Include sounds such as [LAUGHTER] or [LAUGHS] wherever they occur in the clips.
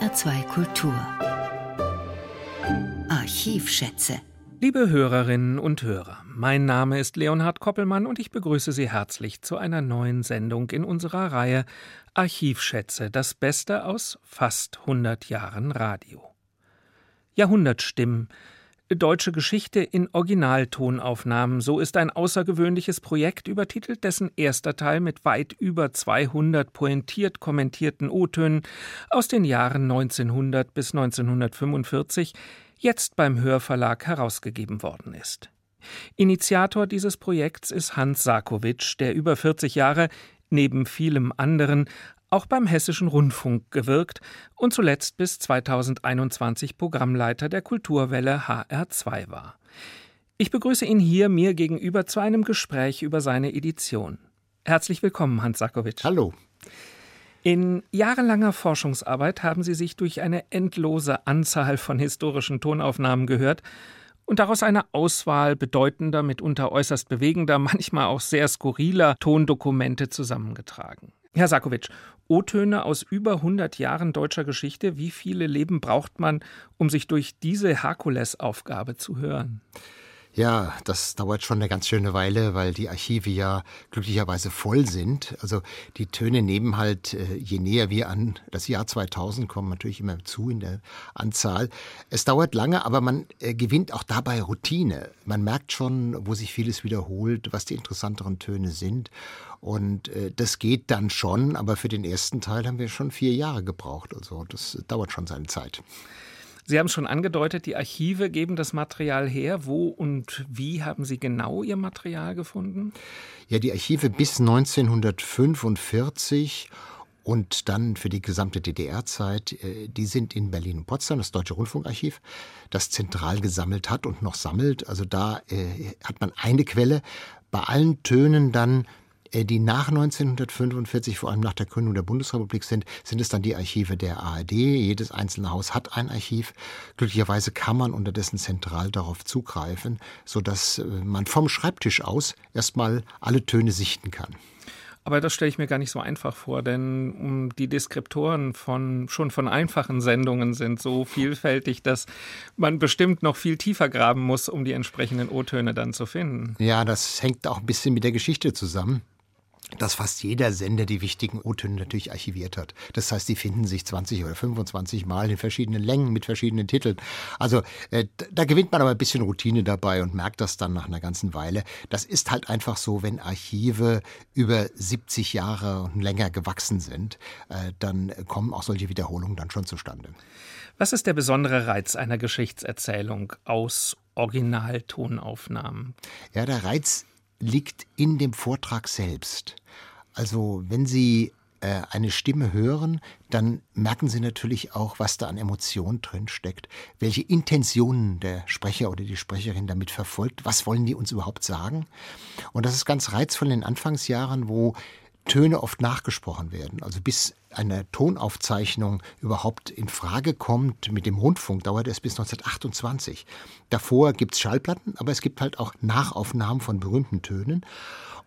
HR2 Kultur. Archivschätze. Liebe Hörerinnen und Hörer, mein Name ist Leonhard Koppelmann und ich begrüße Sie herzlich zu einer neuen Sendung in unserer Reihe Archivschätze, das Beste aus fast 100 Jahren Radio. Jahrhundertstimmen, Deutsche Geschichte in Originaltonaufnahmen. So ist ein außergewöhnliches Projekt übertitelt, dessen erster Teil mit weit über 200 pointiert kommentierten O-Tönen aus den Jahren 1900 bis 1945 jetzt beim Hörverlag herausgegeben worden ist. Initiator dieses Projekts ist Hans Sarkowitsch, der über 40 Jahre neben vielem anderen auch beim Hessischen Rundfunk gewirkt und zuletzt bis 2021 Programmleiter der Kulturwelle HR2 war. Ich begrüße ihn hier mir gegenüber zu einem Gespräch über seine Edition. Herzlich willkommen, Hans Sakowitsch. Hallo. In jahrelanger Forschungsarbeit haben Sie sich durch eine endlose Anzahl von historischen Tonaufnahmen gehört und daraus eine Auswahl bedeutender, mitunter äußerst bewegender, manchmal auch sehr skurriler Tondokumente zusammengetragen. Herr Sakowitsch, O-Töne aus über 100 Jahren deutscher Geschichte. Wie viele Leben braucht man, um sich durch diese Herkulesaufgabe zu hören? Ja, das dauert schon eine ganz schöne Weile, weil die Archive ja glücklicherweise voll sind. Also die Töne nehmen halt, äh, je näher wir an das Jahr 2000 kommen, natürlich immer zu in der Anzahl. Es dauert lange, aber man äh, gewinnt auch dabei Routine. Man merkt schon, wo sich vieles wiederholt, was die interessanteren Töne sind. Und äh, das geht dann schon, aber für den ersten Teil haben wir schon vier Jahre gebraucht. Also das dauert schon seine Zeit. Sie haben schon angedeutet, die Archive geben das Material her. Wo und wie haben Sie genau Ihr Material gefunden? Ja, die Archive bis 1945 und dann für die gesamte DDR-Zeit, äh, die sind in Berlin und Potsdam, das Deutsche Rundfunkarchiv, das zentral gesammelt hat und noch sammelt. Also da äh, hat man eine Quelle. Bei allen Tönen dann die nach 1945, vor allem nach der Gründung der Bundesrepublik sind, sind es dann die Archive der ARD. Jedes einzelne Haus hat ein Archiv. Glücklicherweise kann man unterdessen zentral darauf zugreifen, sodass äh, man vom Schreibtisch aus erstmal alle Töne sichten kann. Aber das stelle ich mir gar nicht so einfach vor, denn die Deskriptoren von schon von einfachen Sendungen sind so vielfältig, dass man bestimmt noch viel tiefer graben muss, um die entsprechenden O-Töne dann zu finden. Ja, das hängt auch ein bisschen mit der Geschichte zusammen dass fast jeder Sender die wichtigen O-Töne natürlich archiviert hat. Das heißt, die finden sich 20 oder 25 Mal in verschiedenen Längen mit verschiedenen Titeln. Also äh, da gewinnt man aber ein bisschen Routine dabei und merkt das dann nach einer ganzen Weile. Das ist halt einfach so, wenn Archive über 70 Jahre und länger gewachsen sind, äh, dann kommen auch solche Wiederholungen dann schon zustande. Was ist der besondere Reiz einer Geschichtserzählung aus Originaltonaufnahmen? Ja, der Reiz liegt in dem Vortrag selbst. Also wenn Sie äh, eine Stimme hören, dann merken Sie natürlich auch, was da an Emotion drin steckt, welche Intentionen der Sprecher oder die Sprecherin damit verfolgt, was wollen die uns überhaupt sagen. Und das ist ganz reizvoll in den Anfangsjahren, wo Töne oft nachgesprochen werden. Also bis eine Tonaufzeichnung überhaupt in Frage kommt mit dem Rundfunk, dauert es bis 1928. Davor gibt es Schallplatten, aber es gibt halt auch Nachaufnahmen von berühmten Tönen.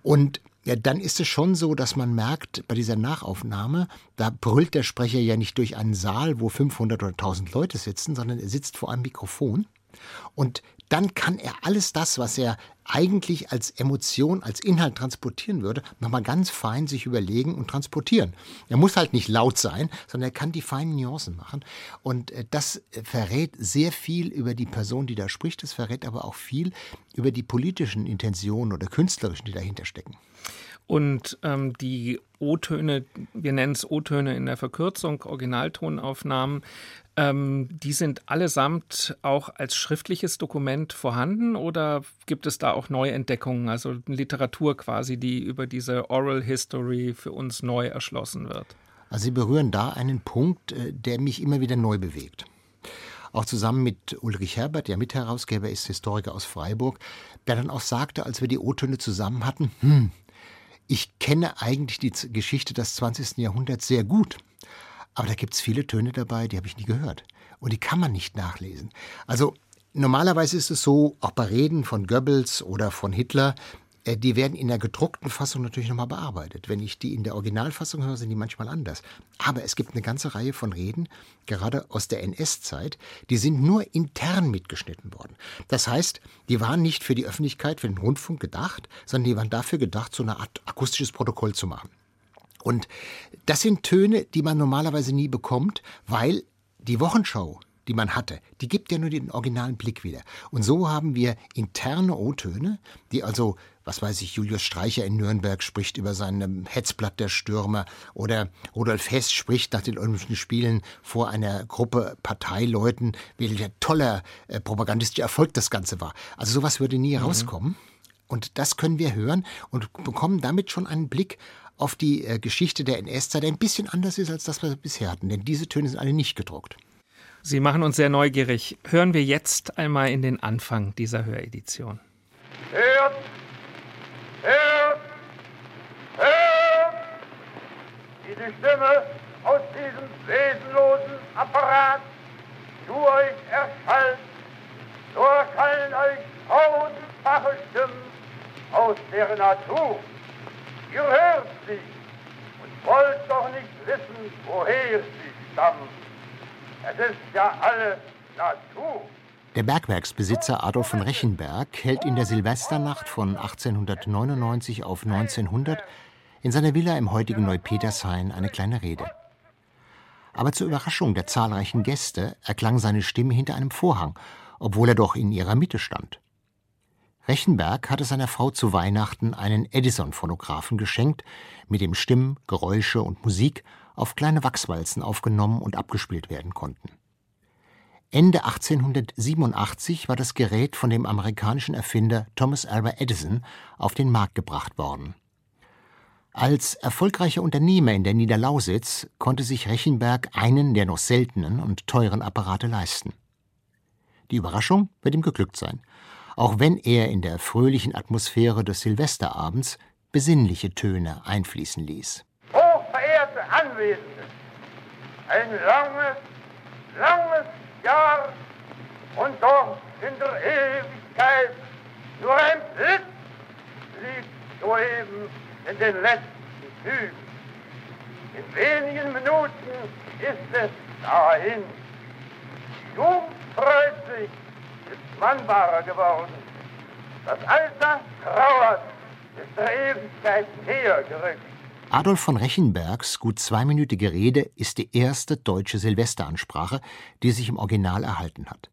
Und ja, dann ist es schon so, dass man merkt, bei dieser Nachaufnahme, da brüllt der Sprecher ja nicht durch einen Saal, wo 500 oder 1000 Leute sitzen, sondern er sitzt vor einem Mikrofon. Und dann kann er alles das, was er eigentlich als Emotion, als Inhalt transportieren würde, nochmal ganz fein sich überlegen und transportieren. Er muss halt nicht laut sein, sondern er kann die feinen Nuancen machen. Und äh, das verrät sehr viel über die Person, die da spricht. Es verrät aber auch viel über die politischen Intentionen oder künstlerischen, die dahinter stecken. Und ähm, die O-Töne, wir nennen es O-Töne in der Verkürzung, Originaltonaufnahmen, ähm, die sind allesamt auch als schriftliches Dokument vorhanden oder gibt es da auch Neuentdeckungen, also Literatur quasi, die über diese Oral History für uns neu erschlossen wird? Also Sie berühren da einen Punkt, äh, der mich immer wieder neu bewegt. Auch zusammen mit Ulrich Herbert, der Mitherausgeber ist Historiker aus Freiburg, der dann auch sagte, als wir die O-Töne zusammen hatten, hm, ich kenne eigentlich die Geschichte des 20. Jahrhunderts sehr gut. Aber da gibt es viele Töne dabei, die habe ich nie gehört. Und die kann man nicht nachlesen. Also normalerweise ist es so, auch bei Reden von Goebbels oder von Hitler, äh, die werden in der gedruckten Fassung natürlich nochmal bearbeitet. Wenn ich die in der Originalfassung höre, sind die manchmal anders. Aber es gibt eine ganze Reihe von Reden, gerade aus der NS-Zeit, die sind nur intern mitgeschnitten worden. Das heißt, die waren nicht für die Öffentlichkeit, für den Rundfunk gedacht, sondern die waren dafür gedacht, so eine Art akustisches Protokoll zu machen. Und das sind Töne, die man normalerweise nie bekommt, weil die Wochenschau die man hatte, die gibt ja nur den originalen Blick wieder. Und so haben wir interne O-Töne, die also, was weiß ich, Julius Streicher in Nürnberg spricht über sein Hetzblatt der Stürmer oder Rudolf Hess spricht nach den Olympischen Spielen vor einer Gruppe Parteileuten, welcher toller äh, propagandistischer Erfolg das Ganze war. Also sowas würde nie mhm. rauskommen. Und das können wir hören und bekommen damit schon einen Blick auf die äh, Geschichte der NS-Zeit, der ein bisschen anders ist als das, was wir bisher hatten. Denn diese Töne sind alle nicht gedruckt. Sie machen uns sehr neugierig. Hören wir jetzt einmal in den Anfang dieser Höredition. Hört! Hört! Hört! Wie die Stimme aus diesem wesenlosen Apparat zu euch erschallt, so erschallen euch tausendfache Stimmen aus der Natur. Ihr hört sie und wollt doch nicht wissen, woher sie stammen. Es ist ja alles Natur. Der Bergwerksbesitzer Adolf von Rechenberg hält in der Silvesternacht von 1899 auf 1900 in seiner Villa im heutigen Neupetershain eine kleine Rede. Aber zur Überraschung der zahlreichen Gäste erklang seine Stimme hinter einem Vorhang, obwohl er doch in ihrer Mitte stand. Rechenberg hatte seiner Frau zu Weihnachten einen Edison-Phonographen geschenkt, mit dem Stimmen, Geräusche und Musik auf kleine Wachswalzen aufgenommen und abgespielt werden konnten. Ende 1887 war das Gerät von dem amerikanischen Erfinder Thomas Alva Edison auf den Markt gebracht worden. Als erfolgreicher Unternehmer in der Niederlausitz konnte sich Rechenberg einen der noch seltenen und teuren Apparate leisten. Die Überraschung wird ihm geglückt sein, auch wenn er in der fröhlichen Atmosphäre des Silvesterabends besinnliche Töne einfließen ließ hochverehrte Anwesende, ein langes, langes Jahr und doch in der Ewigkeit nur ein Blitz liegt soeben in den letzten Zügen. In wenigen Minuten ist es dahin. Jugend freut sich, mannbarer geworden. Das Alter trauert, ist der Ewigkeit näher gerückt. Adolf von Rechenbergs gut zweiminütige Rede ist die erste deutsche Silvesteransprache, die sich im Original erhalten hat.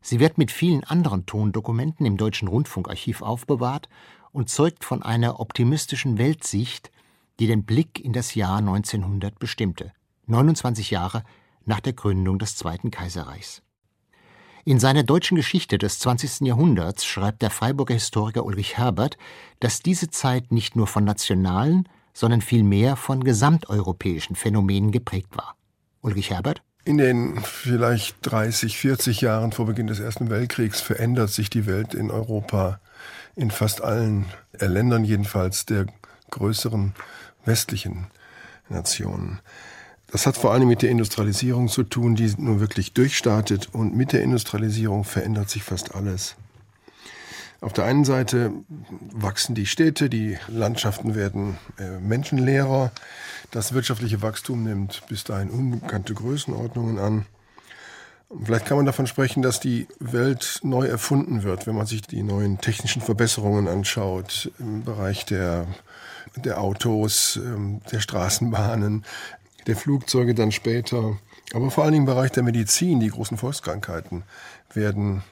Sie wird mit vielen anderen Tondokumenten im Deutschen Rundfunkarchiv aufbewahrt und zeugt von einer optimistischen Weltsicht, die den Blick in das Jahr 1900 bestimmte, 29 Jahre nach der Gründung des Zweiten Kaiserreichs. In seiner deutschen Geschichte des 20. Jahrhunderts schreibt der Freiburger Historiker Ulrich Herbert, dass diese Zeit nicht nur von nationalen, sondern vielmehr von gesamteuropäischen Phänomenen geprägt war. Ulrich Herbert? In den vielleicht 30, 40 Jahren vor Beginn des Ersten Weltkriegs verändert sich die Welt in Europa in fast allen Ländern jedenfalls der größeren westlichen Nationen. Das hat vor allem mit der Industrialisierung zu tun, die nun wirklich durchstartet und mit der Industrialisierung verändert sich fast alles. Auf der einen Seite wachsen die Städte, die Landschaften werden äh, menschenleerer, das wirtschaftliche Wachstum nimmt bis dahin unbekannte Größenordnungen an. Vielleicht kann man davon sprechen, dass die Welt neu erfunden wird, wenn man sich die neuen technischen Verbesserungen anschaut im Bereich der, der Autos, ähm, der Straßenbahnen, der Flugzeuge dann später. Aber vor allen Dingen im Bereich der Medizin, die großen Volkskrankheiten werden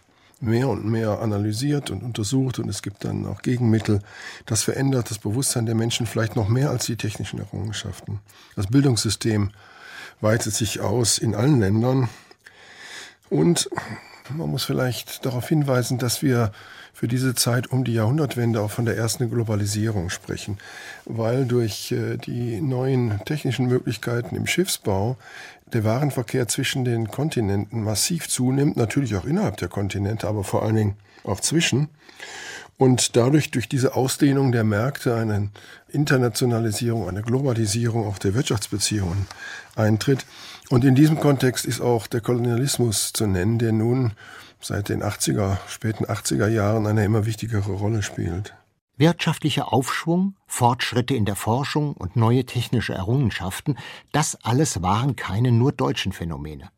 mehr und mehr analysiert und untersucht und es gibt dann auch Gegenmittel. Das verändert das Bewusstsein der Menschen vielleicht noch mehr als die technischen Errungenschaften. Das Bildungssystem weitet sich aus in allen Ländern und man muss vielleicht darauf hinweisen, dass wir für diese Zeit um die Jahrhundertwende auch von der ersten Globalisierung sprechen, weil durch äh, die neuen technischen Möglichkeiten im Schiffsbau der Warenverkehr zwischen den Kontinenten massiv zunimmt, natürlich auch innerhalb der Kontinente, aber vor allen Dingen auch zwischen. Und dadurch, durch diese Ausdehnung der Märkte, eine Internationalisierung, eine Globalisierung auch der Wirtschaftsbeziehungen eintritt. Und in diesem Kontext ist auch der Kolonialismus zu nennen, der nun seit den 80er, späten 80er Jahren eine immer wichtigere Rolle spielt. Wirtschaftlicher Aufschwung, Fortschritte in der Forschung und neue technische Errungenschaften, das alles waren keine nur deutschen Phänomene.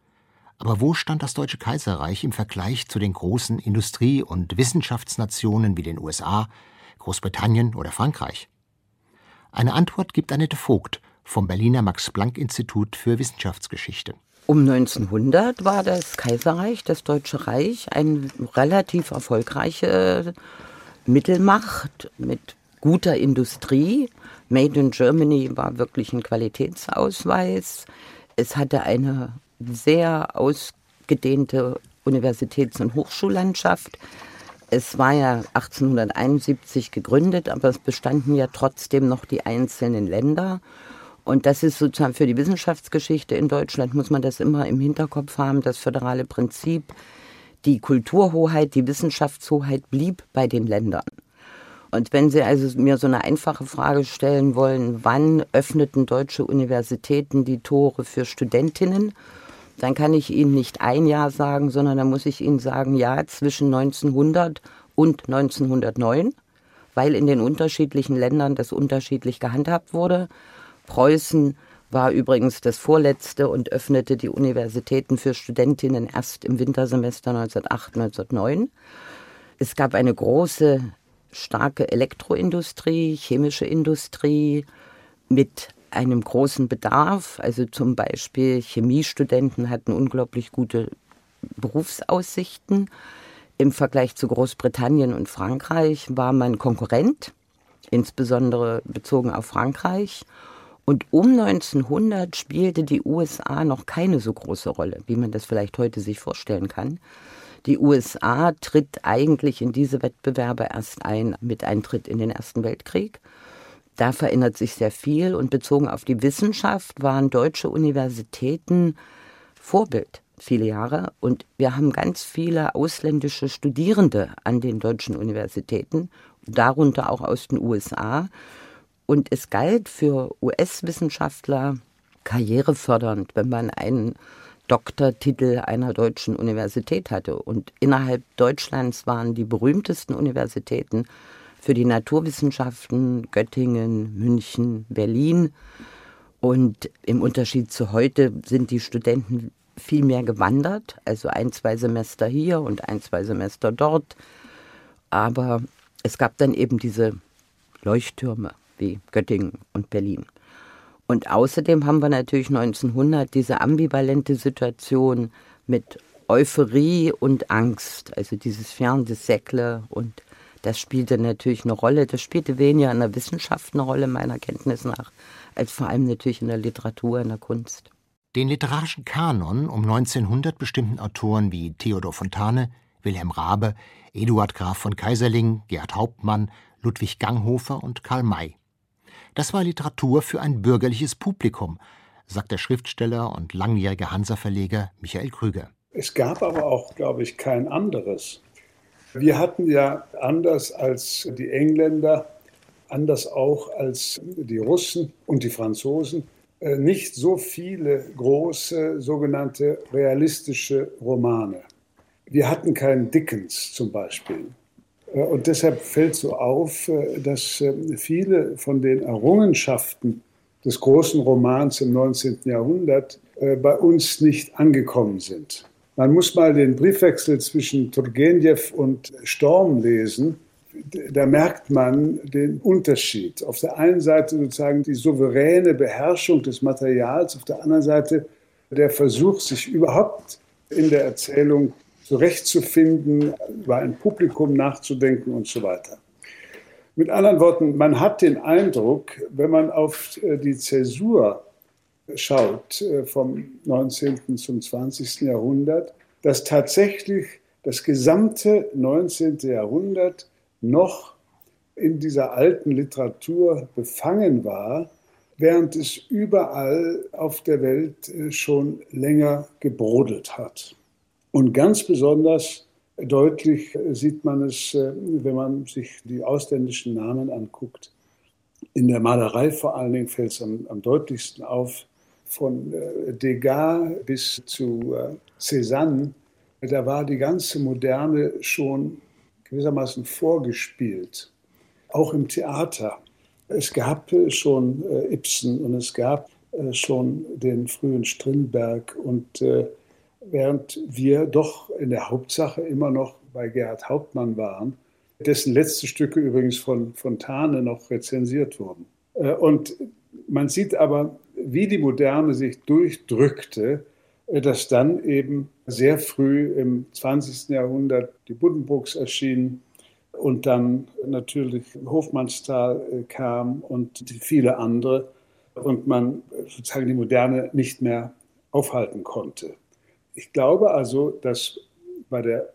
Aber wo stand das Deutsche Kaiserreich im Vergleich zu den großen Industrie- und Wissenschaftsnationen wie den USA, Großbritannien oder Frankreich? Eine Antwort gibt Annette Vogt vom Berliner Max-Planck-Institut für Wissenschaftsgeschichte. Um 1900 war das Kaiserreich, das Deutsche Reich, eine relativ erfolgreiche Mittelmacht mit guter Industrie. Made in Germany war wirklich ein Qualitätsausweis. Es hatte eine sehr ausgedehnte Universitäts- und Hochschullandschaft. Es war ja 1871 gegründet, aber es bestanden ja trotzdem noch die einzelnen Länder. Und das ist sozusagen für die Wissenschaftsgeschichte in Deutschland, muss man das immer im Hinterkopf haben, das föderale Prinzip. Die Kulturhoheit, die Wissenschaftshoheit blieb bei den Ländern. Und wenn Sie also mir so eine einfache Frage stellen wollen, wann öffneten deutsche Universitäten die Tore für Studentinnen, dann kann ich Ihnen nicht ein Jahr sagen, sondern dann muss ich Ihnen sagen, ja, zwischen 1900 und 1909, weil in den unterschiedlichen Ländern das unterschiedlich gehandhabt wurde. Preußen war übrigens das vorletzte und öffnete die Universitäten für Studentinnen erst im Wintersemester 1908, 1909. Es gab eine große, starke Elektroindustrie, chemische Industrie mit einem großen Bedarf. Also zum Beispiel Chemiestudenten hatten unglaublich gute Berufsaussichten. Im Vergleich zu Großbritannien und Frankreich war man Konkurrent, insbesondere bezogen auf Frankreich. Und um 1900 spielte die USA noch keine so große Rolle, wie man das vielleicht heute sich vorstellen kann. Die USA tritt eigentlich in diese Wettbewerbe erst ein mit Eintritt in den Ersten Weltkrieg. Da verändert sich sehr viel und bezogen auf die Wissenschaft waren deutsche Universitäten Vorbild viele Jahre und wir haben ganz viele ausländische Studierende an den deutschen Universitäten, darunter auch aus den USA. Und es galt für US-Wissenschaftler karrierefördernd, wenn man einen Doktortitel einer deutschen Universität hatte. Und innerhalb Deutschlands waren die berühmtesten Universitäten für die Naturwissenschaften Göttingen, München, Berlin. Und im Unterschied zu heute sind die Studenten viel mehr gewandert, also ein, zwei Semester hier und ein, zwei Semester dort. Aber es gab dann eben diese Leuchttürme wie Göttingen und Berlin. Und außerdem haben wir natürlich 1900 diese ambivalente Situation mit Euphorie und Angst, also dieses Fern des Säckle und das spielte natürlich eine Rolle. Das spielte weniger in der Wissenschaft eine Rolle, meiner Kenntnis nach, als vor allem natürlich in der Literatur, in der Kunst. Den literarischen Kanon um 1900 bestimmten Autoren wie Theodor Fontane, Wilhelm Raabe, Eduard Graf von Kaiserling, Gerhard Hauptmann, Ludwig Ganghofer und Karl May. Das war Literatur für ein bürgerliches Publikum, sagt der Schriftsteller und langjährige Hansa-Verleger Michael Krüger. Es gab aber auch, glaube ich, kein anderes. Wir hatten ja anders als die Engländer, anders auch als die Russen und die Franzosen, äh, nicht so viele große sogenannte realistische Romane. Wir hatten keinen Dickens zum Beispiel. Äh, und deshalb fällt so auf, äh, dass äh, viele von den Errungenschaften des großen Romans im 19. Jahrhundert bei uns nicht angekommen sind. Man muss mal den Briefwechsel zwischen Turgenev und Storm lesen. Da merkt man den Unterschied. Auf der einen Seite sozusagen die souveräne Beherrschung des Materials, auf der anderen Seite der Versuch, sich überhaupt in der Erzählung zurechtzufinden, über ein Publikum nachzudenken und so weiter. Mit anderen Worten, man hat den Eindruck, wenn man auf äh, die Zäsur schaut äh, vom 19. zum 20. Jahrhundert, dass tatsächlich das gesamte 19. Jahrhundert noch in dieser alten Literatur befangen war, während es überall auf der Welt äh, schon länger gebrodelt hat. Und ganz besonders deutlich sieht man es, äh, wenn man sich die ausländischen Namen anguckt. In der Malerei vor allen Dingen fällt es am, am deutlichsten auf, von äh, Degas bis zu äh, Cézanne. Da war die ganze Moderne schon gewissermaßen vorgespielt. auch im Theater. Es gab schon äh, Ibsen und es gab äh, schon den frühen Strindberg und äh, während wir doch in der Hauptsache immer noch bei Gerhard Hauptmann waren, dessen letzte Stücke übrigens von Fontane noch rezensiert wurden. Äh, und man sieht aber, wie die Moderne sich durchdrückte, äh, dass dann eben sehr früh im 20. Jahrhundert die Buddenbrooks erschienen und dann natürlich Hofmannsthal äh, kam und viele andere und man sozusagen die Moderne nicht mehr aufhalten konnte. Ich glaube also, dass bei der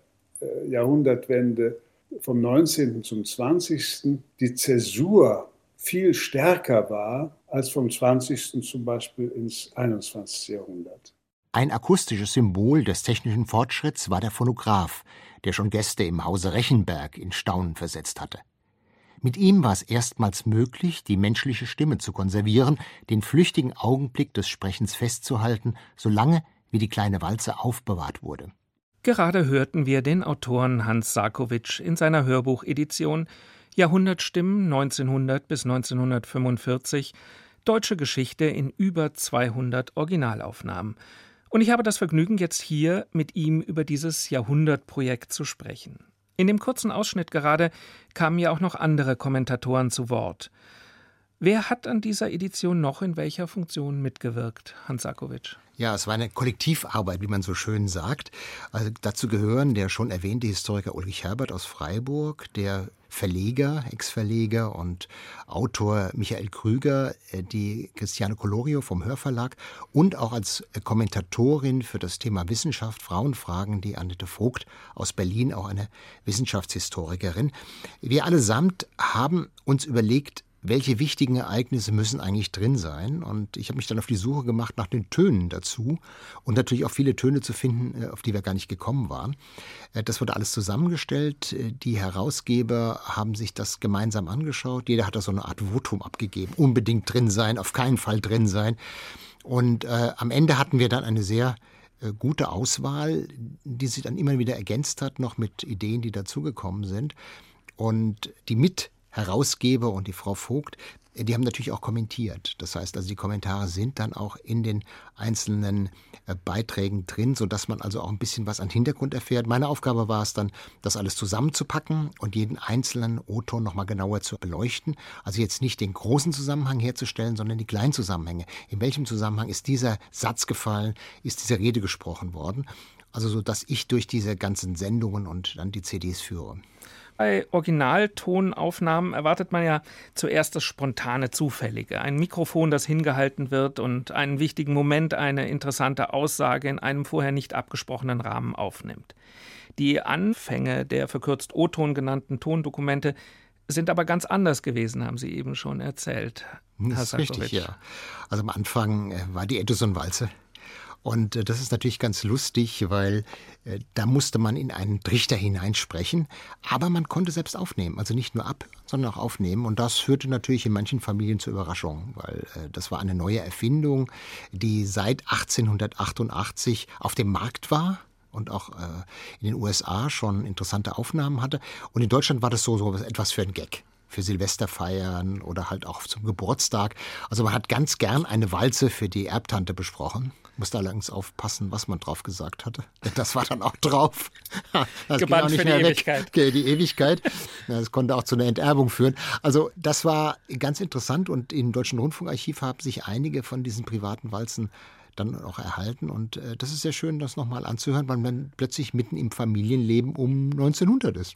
Jahrhundertwende vom 19. zum 20. die Zäsur viel stärker war als vom 20. zum Beispiel ins 21. Jahrhundert. Ein akustisches Symbol des technischen Fortschritts war der Phonograph, der schon Gäste im Hause Rechenberg in Staunen versetzt hatte. Mit ihm war es erstmals möglich, die menschliche Stimme zu konservieren, den flüchtigen Augenblick des Sprechens festzuhalten, solange wie die kleine Walze aufbewahrt wurde. Gerade hörten wir den Autoren Hans Sarkowitsch in seiner Hörbuchedition Jahrhundertstimmen 1900 bis 1945 Deutsche Geschichte in über 200 Originalaufnahmen. Und ich habe das Vergnügen, jetzt hier mit ihm über dieses Jahrhundertprojekt zu sprechen. In dem kurzen Ausschnitt gerade kamen ja auch noch andere Kommentatoren zu Wort. Wer hat an dieser Edition noch in welcher Funktion mitgewirkt, Hans Sarkowitsch? Ja, es war eine Kollektivarbeit, wie man so schön sagt. Also dazu gehören der schon erwähnte Historiker Ulrich Herbert aus Freiburg, der Verleger, Ex-Verleger und Autor Michael Krüger, äh, die Christiane Colorio vom Hörverlag und auch als Kommentatorin für das Thema Wissenschaft, Frauenfragen, die Annette Vogt aus Berlin, auch eine Wissenschaftshistorikerin. Wir allesamt haben uns überlegt, welche wichtigen Ereignisse müssen eigentlich drin sein. Und ich habe mich dann auf die Suche gemacht nach den Tönen dazu und natürlich auch viele Töne zu finden, äh, auf die wir gar nicht gekommen waren. Äh, das wurde alles zusammengestellt. Äh, die Herausgeber haben sich das gemeinsam angeschaut. Jeder hat da so eine Art Votum abgegeben. Unbedingt drin sein, auf keinen Fall drin sein. Und äh, am Ende hatten wir dann eine sehr gute Auswahl, die sich dann immer wieder ergänzt hat, noch mit Ideen, die dazugekommen sind. Und die mit Herausgeber und die Frau Vogt, die haben natürlich auch kommentiert. Das heißt also, die Kommentare sind dann auch in den einzelnen äh, Beiträgen drin, sodass man also auch ein bisschen was an Hintergrund erfährt. Meine Aufgabe war es dann, das alles zusammenzupacken und jeden einzelnen O-Ton nochmal genauer zu beleuchten. Also jetzt nicht den großen Zusammenhang herzustellen, sondern die kleinen Zusammenhänge. In welchem Zusammenhang ist dieser Satz gefallen, ist diese Rede gesprochen worden? Also so, dass ich durch diese ganzen Sendungen und dann die CDs führe. Bei Originaltonaufnahmen erwartet man ja zuerst das spontane Zufällige. Ein Mikrofon, das hingehalten wird und einen wichtigen Moment, eine interessante Aussage in einem vorher nicht abgesprochenen Rahmen aufnimmt. Die Anfänge der verkürzt O-Ton genannten Tondokumente sind aber ganz anders gewesen, haben Sie eben schon erzählt. Das ist richtig, ja. Also am Anfang äh, war die Edison-Walze und äh, das ist natürlich ganz lustig, weil äh, da musste man in einen Trichter hineinsprechen, aber man konnte selbst aufnehmen, also nicht nur ab, sondern auch aufnehmen. Und das führte natürlich in manchen Familien zur Überraschung, weil äh, das war eine neue Erfindung, die seit 1888 auf dem Markt war und auch äh, in den USA schon interessante Aufnahmen hatte. Und in Deutschland war das so, so etwas für ein Gag für Silvesterfeiern oder halt auch zum Geburtstag. Also man hat ganz gern eine Walze für die Erbtante besprochen. Musste allerdings aufpassen, was man drauf gesagt hatte. Das war dann auch drauf. [LAUGHS] Das Gebannt für die Ewigkeit. Okay, die Ewigkeit. Das konnte auch zu einer Enterbung führen. Also das war ganz interessant und im Deutschen Rundfunkarchiv haben sich einige von diesen privaten Walzen dann auch erhalten. Und äh, das ist sehr schön, das nochmal anzuhören, weil man plötzlich mitten im Familienleben um 1900 ist.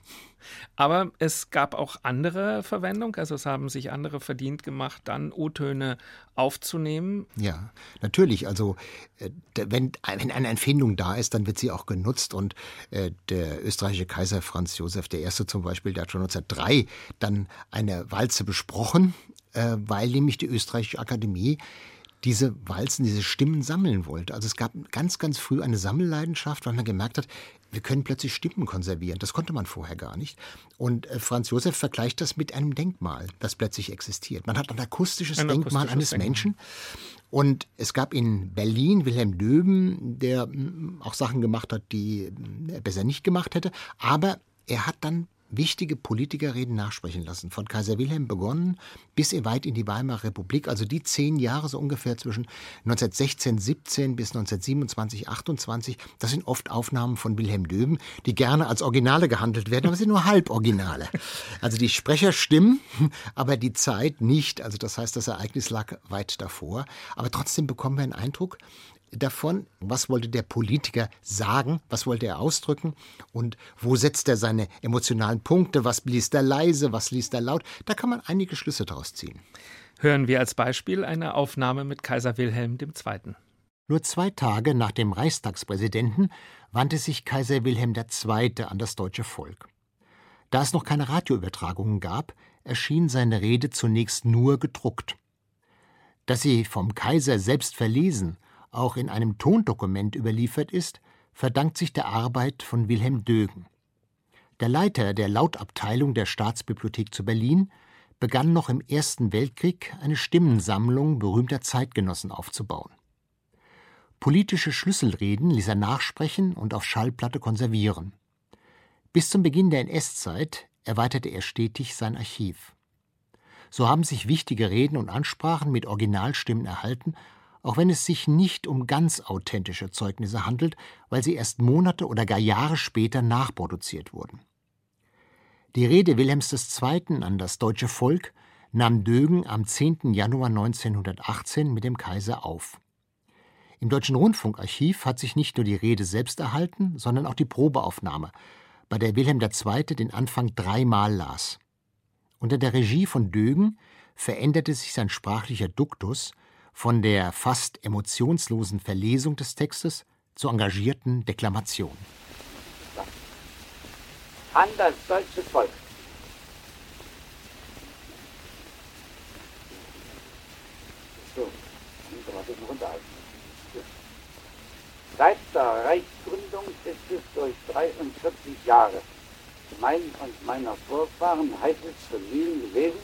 Aber es gab auch andere Verwendung, also es haben sich andere verdient gemacht, dann O-Töne aufzunehmen. Ja, natürlich. Also äh, wenn, wenn eine Empfindung da ist, dann wird sie auch genutzt. Und äh, der österreichische Kaiser Franz Josef I. zum Beispiel, der hat schon 1903 dann eine Walze besprochen, äh, weil nämlich die österreichische Akademie diese Walzen, diese Stimmen sammeln wollte. Also es gab ganz, ganz früh eine Sammelleidenschaft, weil man gemerkt hat, wir können plötzlich Stimmen konservieren. Das konnte man vorher gar nicht. Und äh, Franz Josef vergleicht das mit einem Denkmal, das plötzlich existiert. Man hat ein akustisches ein Denkmal akustisches eines Denkmal. Menschen. Und es gab in Berlin Wilhelm Döben, der hm, auch Sachen gemacht hat, die er besser nicht gemacht hätte. Aber er hat dann wichtige Politikerreden nachsprechen lassen. Von Kaiser Wilhelm begonnen bis weit in die Weimarer Republik, also die zehn Jahre so ungefähr zwischen 1916, 17 bis 1927, 28. Das sind oft Aufnahmen von Wilhelm Döben, die gerne als Originale gehandelt werden, aber sind nur Halboriginale. Also die Sprecher stimmen, [LAUGHS] aber die Zeit nicht. Also das heißt, das Ereignis lag weit davor. Aber trotzdem bekommen wir einen Eindruck, davon, was wollte der Politiker sagen, was wollte er ausdrücken und wo setzt er seine emotionalen Punkte, was liest er leise, was liest er laut. Da kann man einige Schlüsse daraus ziehen. Hören wir als Beispiel eine Aufnahme mit Kaiser Wilhelm II. Nur zwei Tage nach dem Reichstagspräsidenten wandte sich Kaiser Wilhelm II. an das deutsche Volk. Da es noch keine Radioübertragungen gab, erschien seine Rede zunächst nur gedruckt. Dass sie vom Kaiser selbst verlesen auch in einem Tondokument überliefert ist, verdankt sich der Arbeit von Wilhelm Dögen. Der Leiter der Lautabteilung der Staatsbibliothek zu Berlin begann noch im Ersten Weltkrieg eine Stimmensammlung berühmter Zeitgenossen aufzubauen. Politische Schlüsselreden ließ er nachsprechen und auf Schallplatte konservieren. Bis zum Beginn der NS-Zeit erweiterte er stetig sein Archiv. So haben sich wichtige Reden und Ansprachen mit Originalstimmen erhalten auch wenn es sich nicht um ganz authentische Zeugnisse handelt, weil sie erst Monate oder gar Jahre später nachproduziert wurden. Die Rede Wilhelms II. an das deutsche Volk nahm Dögen am 10. Januar 1918 mit dem Kaiser auf. Im Deutschen Rundfunkarchiv hat sich nicht nur die Rede selbst erhalten, sondern auch die Probeaufnahme, bei der Wilhelm II. den Anfang dreimal las. Unter der Regie von Dögen veränderte sich sein sprachlicher Duktus, von der fast emotionslosen Verlesung des Textes zur engagierten Deklamation. An das deutsche Volk. So. Seit der Reichsgründung ist es durch 43 Jahre mein und meiner Vorfahren heißes Vermögen gewesen,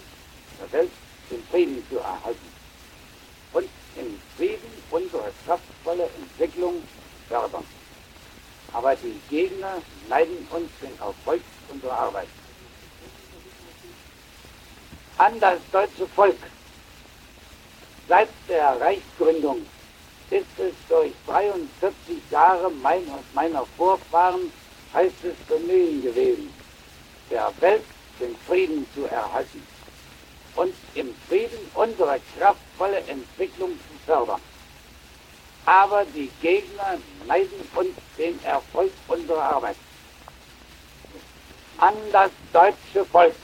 der Welt den Frieden zu erhalten und im Frieden unsere kraftvolle Entwicklung fördern. Aber die Gegner leiden uns den Erfolg unserer Arbeit. An das deutsche Volk. Seit der Reichsgründung ist es durch 43 Jahre mein und meiner Vorfahren heißes Bemühen gewesen, der Welt den Frieden zu erhalten und im Frieden unsere kraftvolle Entwicklung zu fördern. Aber die Gegner neiden uns den Erfolg unserer Arbeit. An das deutsche Volk.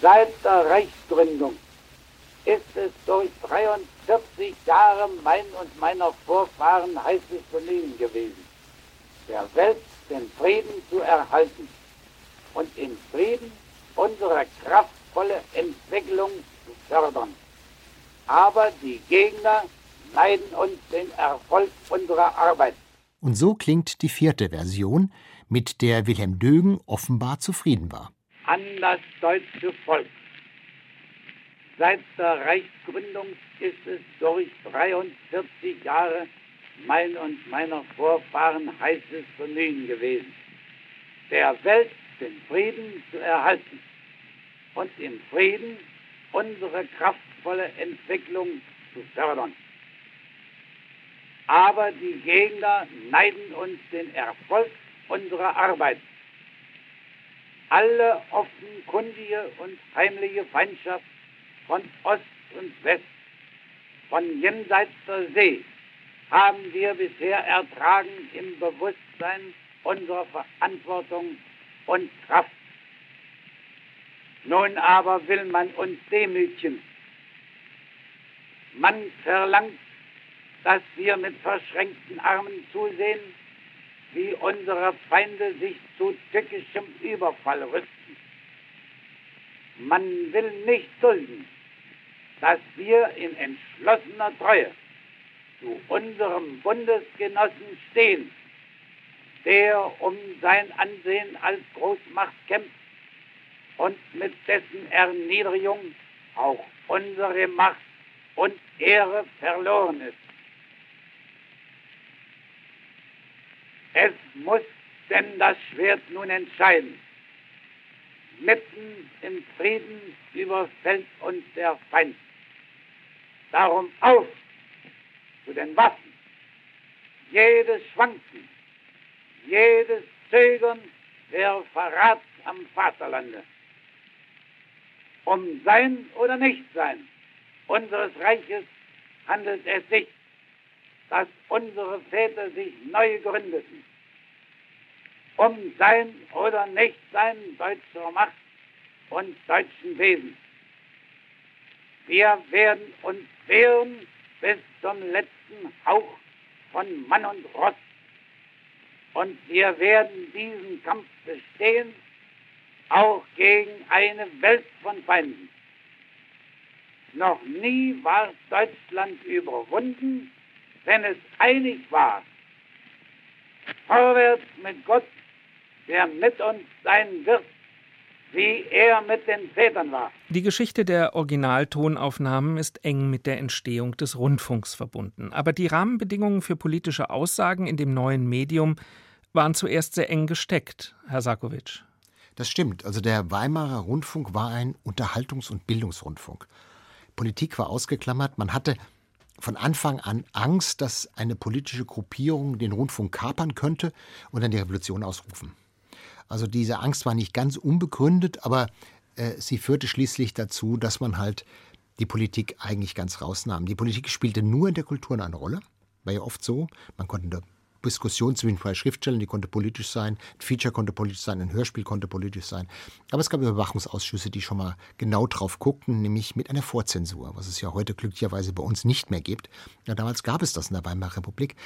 Seit der Reichsgründung ist es durch 43 Jahre mein und meiner Vorfahren heißes Bemühen gewesen, der Welt den Frieden zu erhalten und in Frieden unsere Kraft volle Entwicklung zu fördern. Aber die Gegner neiden uns den Erfolg unserer Arbeit. Und so klingt die vierte Version, mit der Wilhelm Dögen offenbar zufrieden war. An das deutsche Volk. Seit der Reichsgründung ist es durch 43 Jahre mein und meiner Vorfahren heißes Bemühen gewesen, der Welt den Frieden zu erhalten und im Frieden unsere kraftvolle Entwicklung zu fördern. Aber die Gegner neiden uns den Erfolg unserer Arbeit. Alle offenkundige und heimliche Feindschaft von Ost und West, von jenseits der See, haben wir bisher ertragen im Bewusstsein unserer Verantwortung und Kraft. Nun aber will man uns demütigen. Man verlangt, dass wir mit verschränkten Armen zusehen, wie unsere Feinde sich zu tückischem Überfall rüsten. Man will nicht dulden, dass wir in entschlossener Treue zu unserem Bundesgenossen stehen, der um sein Ansehen als Großmacht kämpft und mit dessen Erniedrigung auch unsere Macht und Ehre verloren ist. Es muss denn das Schwert nun entscheiden, mitten im Frieden überfällt uns der Feind. Darum auf zu den Waffen. Jedes Schwanken, jedes Zögern wäre Verrat am Vaterlande. Um Sein oder Nichtsein unseres Reiches handelt es sich, dass unsere Väter sich neu gründeten. Um Sein oder Nichtsein deutscher Macht und deutschen Wesens. Wir werden uns wehren bis zum letzten Hauch von Mann und Ross. Und wir werden diesen Kampf bestehen, auch gegen eine Welt von Feinden. Noch nie war Deutschland überwunden, wenn es einig war. Vorwärts mit Gott, der mit uns sein wird, wie er mit den Vätern war. Die Geschichte der Originaltonaufnahmen ist eng mit der Entstehung des Rundfunks verbunden. Aber die Rahmenbedingungen für politische Aussagen in dem neuen Medium waren zuerst sehr eng gesteckt, Herr Sarkovic. Das stimmt. Also der Weimarer Rundfunk war ein Unterhaltungs- und Bildungsrundfunk. Politik war ausgeklammert. Man hatte von Anfang an Angst, dass eine politische Gruppierung den Rundfunk kapern könnte und dann die Revolution ausrufen. Also diese Angst war nicht ganz unbegründet, aber äh, sie führte schließlich dazu, dass man halt die Politik eigentlich ganz rausnahm. Die Politik spielte nur in der Kultur eine Rolle. War ja oft so. Man konnte Diskussion zwischen zwei Schriftstellern, die konnte politisch sein, ein Feature konnte politisch sein, ein Hörspiel konnte politisch sein. Aber es gab Überwachungsausschüsse, die schon mal genau drauf guckten, nämlich mit einer Vorzensur, was es ja heute glücklicherweise bei uns nicht mehr gibt. Ja, damals gab es das in der Weimarer Republik,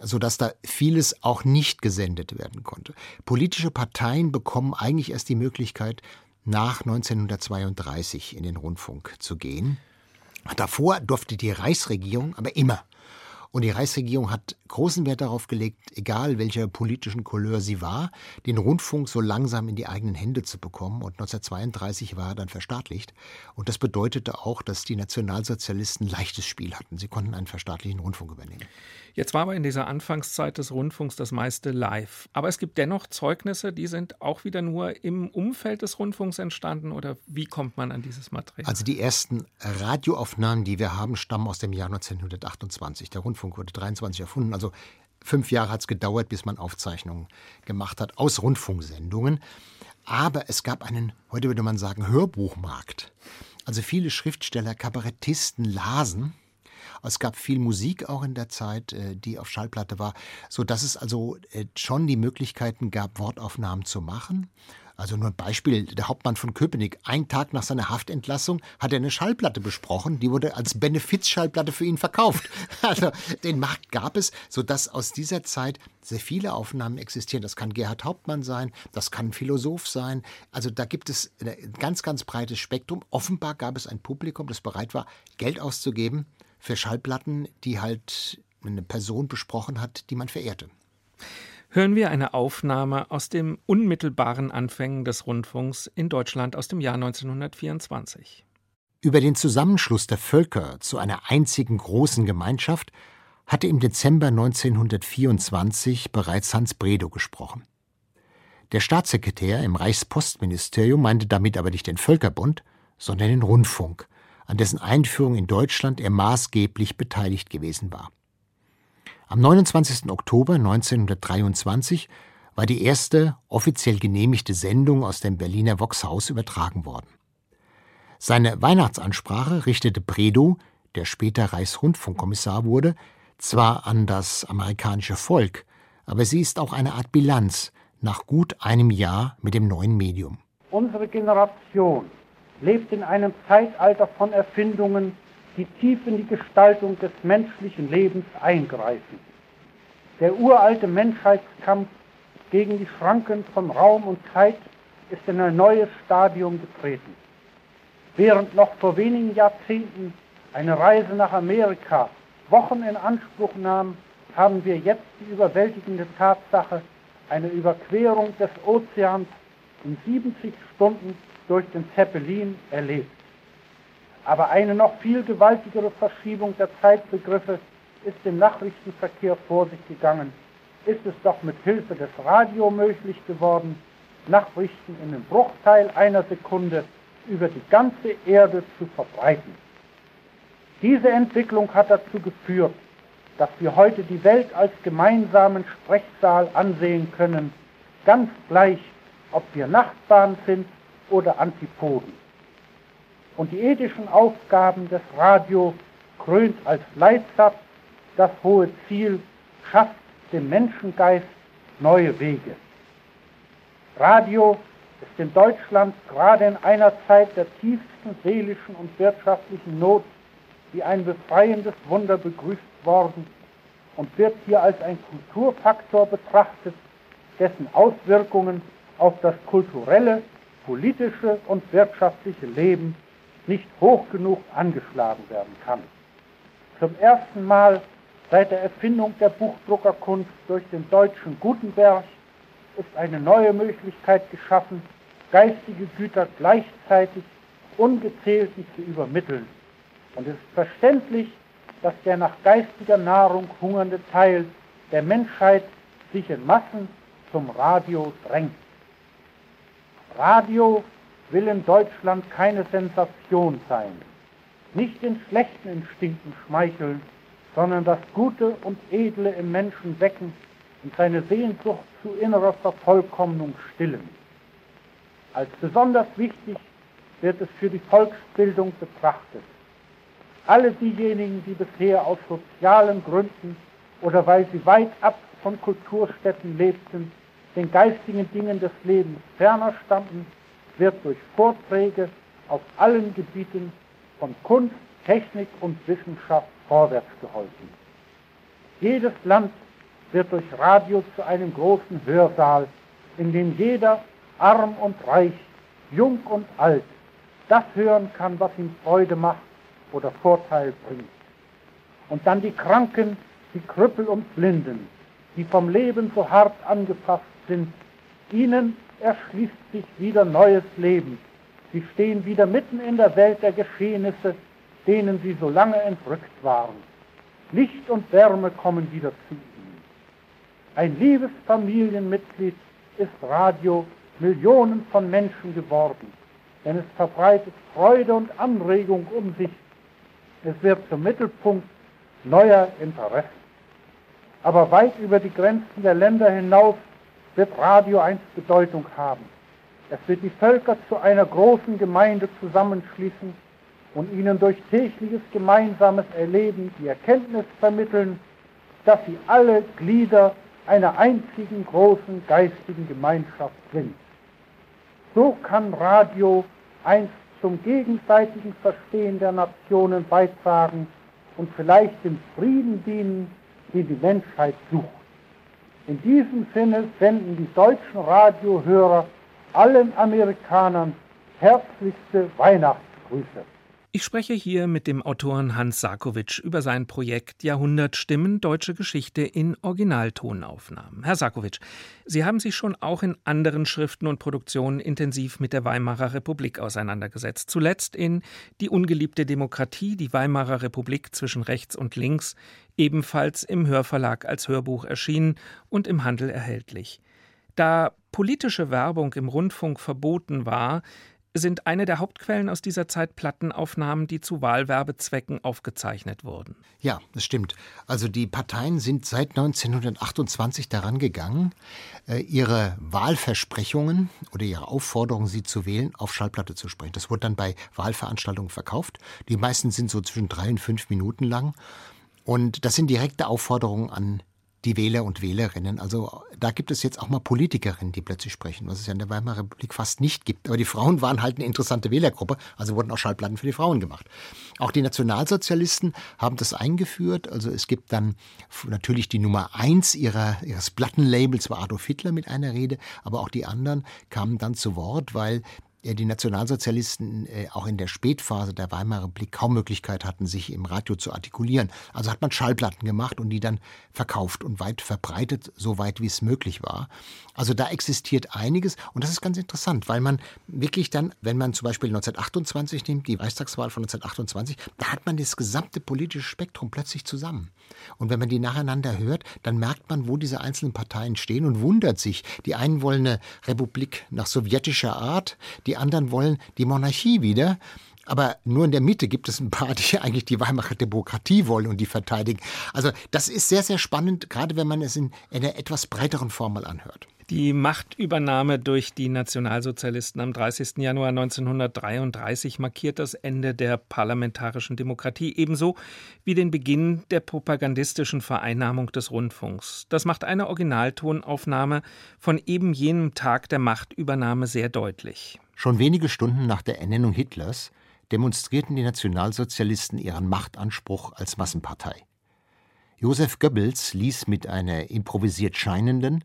sodass da vieles auch nicht gesendet werden konnte. Politische Parteien bekommen eigentlich erst die Möglichkeit, nach 1932 in den Rundfunk zu gehen. Davor durfte die Reichsregierung aber immer und die Reichsregierung hat großen Wert darauf gelegt, egal welcher politischen Couleur sie war, den Rundfunk so langsam in die eigenen Hände zu bekommen. Und 1932 war er dann verstaatlicht. Und das bedeutete auch, dass die Nationalsozialisten leichtes Spiel hatten. Sie konnten einen verstaatlichten Rundfunk übernehmen. Jetzt war aber in dieser Anfangszeit des Rundfunks das meiste live. Aber es gibt dennoch Zeugnisse, die sind auch wieder nur im Umfeld des Rundfunks entstanden oder wie kommt man an dieses Material? Also die ersten Radioaufnahmen, die wir haben, stammen aus dem Jahr 1928. Der Rundfunk wurde 23 erfunden. Also fünf Jahre hat es gedauert, bis man Aufzeichnungen gemacht hat aus Rundfunksendungen. Aber es gab einen, heute würde man sagen, Hörbuchmarkt. Also viele Schriftsteller, Kabarettisten lasen es gab viel Musik auch in der Zeit, äh, die auf Schallplatte war, so dass es also äh, schon die Möglichkeiten gab, Wortaufnahmen zu machen. Also nur ein Beispiel, der Hauptmann von Köpenick, ein Tag nach seiner Haftentlassung hat er eine Schallplatte besprochen, die wurde als Benefizschallplatte für ihn verkauft. [LAUGHS] Also den Markt gab es, sodass aus dieser Zeit sehr viele Aufnahmen existieren. Das kann Gerhard Hauptmann sein, das kann ein Philosoph sein. Also da gibt es ein ganz, ganz breites Spektrum. Offenbar gab es ein Publikum, das bereit war, Geld auszugeben für Schallplatten, die halt eine Person besprochen hat, die man verehrte. Hören wir eine Aufnahme aus den unmittelbaren Anfängen des Rundfunks in Deutschland aus dem Jahr 1924. Über den Zusammenschluss der Völker zu einer einzigen großen Gemeinschaft hatte im Dezember 1924 bereits Hans Bredow gesprochen. Der Staatssekretär im Reichspostministerium meinte damit aber nicht den Völkerbund, sondern den Rundfunk, an dessen Einführung in Deutschland er maßgeblich beteiligt gewesen war. Am 29. Oktober 1923 war die erste offiziell genehmigte Sendung aus dem Berliner Voxhaus übertragen worden. Seine Weihnachtsansprache richtete Bredow, der später Reichsrundfunkkommissar wurde, zwar an das amerikanische Volk, aber sie ist auch eine Art Bilanz nach gut einem Jahr mit dem neuen Medium. Unsere Generation lebt in einem Zeitalter von Erfindungen, die tief in die Gestaltung des menschlichen Lebens eingreifen. Der uralte Menschheitskampf gegen die Schranken von Raum und Zeit ist in ein neues Stadium getreten. Während noch vor wenigen Jahrzehnten eine Reise nach Amerika Wochen in Anspruch nahm, haben wir jetzt die überwältigende Tatsache, eine Überquerung des Ozeans in 70 Stunden durch den Zeppelin erlebt. Aber eine noch viel gewaltigere Verschiebung der Zeitbegriffe ist im Nachrichtenverkehr vor sich gegangen. Ist es doch mit Hilfe des Radio möglich geworden, Nachrichten in einem Bruchteil einer Sekunde über die ganze Erde zu verbreiten. Diese Entwicklung hat dazu geführt, dass wir heute die Welt als gemeinsamen Sprechsaal ansehen können, ganz gleich, ob wir Nachbarn sind oder Antipoden. Und die ethischen Aufgaben des Radio krönt als Leitsatz das hohe Ziel, schafft dem Menschengeist neue Wege. Radio ist in Deutschland gerade in einer Zeit der tiefsten seelischen und wirtschaftlichen Not wie ein befreiendes Wunder begrüßt worden und wird hier als ein Kulturfaktor betrachtet, dessen Auswirkungen auf das kulturelle, politische und wirtschaftliche Leben nicht hoch genug angeschlagen werden kann. Zum ersten Mal seit der Erfindung der Buchdruckerkunst durch den deutschen Gutenberg ist eine neue Möglichkeit geschaffen, geistige Güter gleichzeitig ungezählten zu übermitteln. Und es ist verständlich, dass der nach geistiger Nahrung hungernde Teil der Menschheit sich in Massen zum Radio drängt. Radio will in Deutschland keine Sensation sein, nicht den schlechten Instinkten schmeicheln, sondern das Gute und Edle im Menschen wecken und seine Sehnsucht zu innerer Vervollkommnung stillen. Als besonders wichtig wird es für die Volksbildung betrachtet. Alle diejenigen, die bisher aus sozialen Gründen oder weil sie weit ab von Kulturstätten lebten, den geistigen Dingen des Lebens ferner standen, wird durch Vorträge auf allen Gebieten von Kunst, Technik und Wissenschaft vorwärts geholfen. Jedes Land wird durch Radio zu einem großen Hörsaal, in dem jeder, arm und reich, jung und alt, das hören kann, was ihm Freude macht oder Vorteil bringt. Und dann die Kranken, die Krüppel und Blinden, die vom Leben so hart angefasst sind, ihnen erschließt sich wieder neues Leben. Sie stehen wieder mitten in der Welt der Geschehnisse, denen sie so lange entrückt waren. Licht und Wärme kommen wieder zu ihnen. Ein liebes Familienmitglied ist Radio Millionen von Menschen geworden, denn es verbreitet Freude und Anregung um sich. Es wird zum Mittelpunkt neuer Interessen. Aber weit über die Grenzen der Länder hinaus wird Radio einst Bedeutung haben. Es wird die Völker zu einer großen Gemeinde zusammenschließen und ihnen durch tägliches gemeinsames Erleben die Erkenntnis vermitteln, dass sie alle Glieder einer einzigen großen geistigen Gemeinschaft sind. So kann Radio einst zum gegenseitigen Verstehen der Nationen beitragen und vielleicht dem Frieden dienen, den die Menschheit sucht. In diesem Sinne senden die deutschen Radiohörer allen Amerikanern herzlichste Weihnachtsgrüße. Ich spreche hier mit dem Autoren Hans Sarkowitsch über sein Projekt Jahrhundertstimmen Deutsche Geschichte in Originaltonaufnahmen. Herr Sarkowitsch, Sie haben sich schon auch in anderen Schriften und Produktionen intensiv mit der Weimarer Republik auseinandergesetzt. Zuletzt in Die ungeliebte Demokratie, die Weimarer Republik zwischen rechts und links, ebenfalls im Hörverlag als Hörbuch erschienen und im Handel erhältlich. Da politische Werbung im Rundfunk verboten war, sind eine der Hauptquellen aus dieser Zeit Plattenaufnahmen, die zu Wahlwerbezwecken aufgezeichnet wurden. Ja, das stimmt. Also die Parteien sind seit 1928 daran gegangen, äh, ihre Wahlversprechungen oder ihre Aufforderung, sie zu wählen, auf Schallplatte zu sprechen. Das wurde dann bei Wahlveranstaltungen verkauft. Die meisten sind so zwischen drei und fünf Minuten lang. Und das sind direkte Aufforderungen an die Wähler und Wählerinnen. Also da gibt es jetzt auch mal Politikerinnen, die plötzlich sprechen, was es ja in der Weimarer Republik fast nicht gibt. Aber die Frauen waren halt eine interessante Wählergruppe, also wurden auch Schallplatten für die Frauen gemacht. Auch die Nationalsozialisten haben das eingeführt. Also es gibt dann natürlich die Nummer eins ihrer, ihres Plattenlabels war Adolf Hitler mit einer Rede, aber auch die anderen kamen dann zu Wort, weil die Nationalsozialisten äh, auch in der Spätphase der Weimarer Republik kaum Möglichkeit hatten, sich im Radio zu artikulieren. Also hat man Schallplatten gemacht und die dann verkauft und weit verbreitet, so weit wie es möglich war. Also da existiert einiges und das ist ganz interessant, weil man wirklich dann, wenn man zum Beispiel 1928 nimmt, die Reichstagswahl von 1928, da hat man das gesamte politische Spektrum plötzlich zusammen. Und wenn man die nacheinander hört, dann merkt man, wo diese einzelnen Parteien stehen und wundert sich. Die einen wollen eine Republik nach sowjetischer Art, die anderen wollen die Monarchie wieder. Aber nur in der Mitte gibt es ein paar, [LAUGHS] die eigentlich die Weimarer Demokratie wollen und die verteidigen. Also das ist sehr, sehr spannend, gerade wenn man es in einer etwas breiteren Form mal anhört. Die Machtübernahme durch die Nationalsozialisten am 30. Januar 1933 markiert das Ende der parlamentarischen Demokratie, ebenso wie den Beginn der propagandistischen Vereinnahmung des Rundfunks. Das macht eine Originaltonaufnahme von eben jenem Tag der Machtübernahme sehr deutlich. Schon wenige Stunden nach der Ernennung Hitlers demonstrierten die Nationalsozialisten ihren Machtanspruch als Massenpartei. Josef Goebbels ließ mit einer improvisiert scheinenden,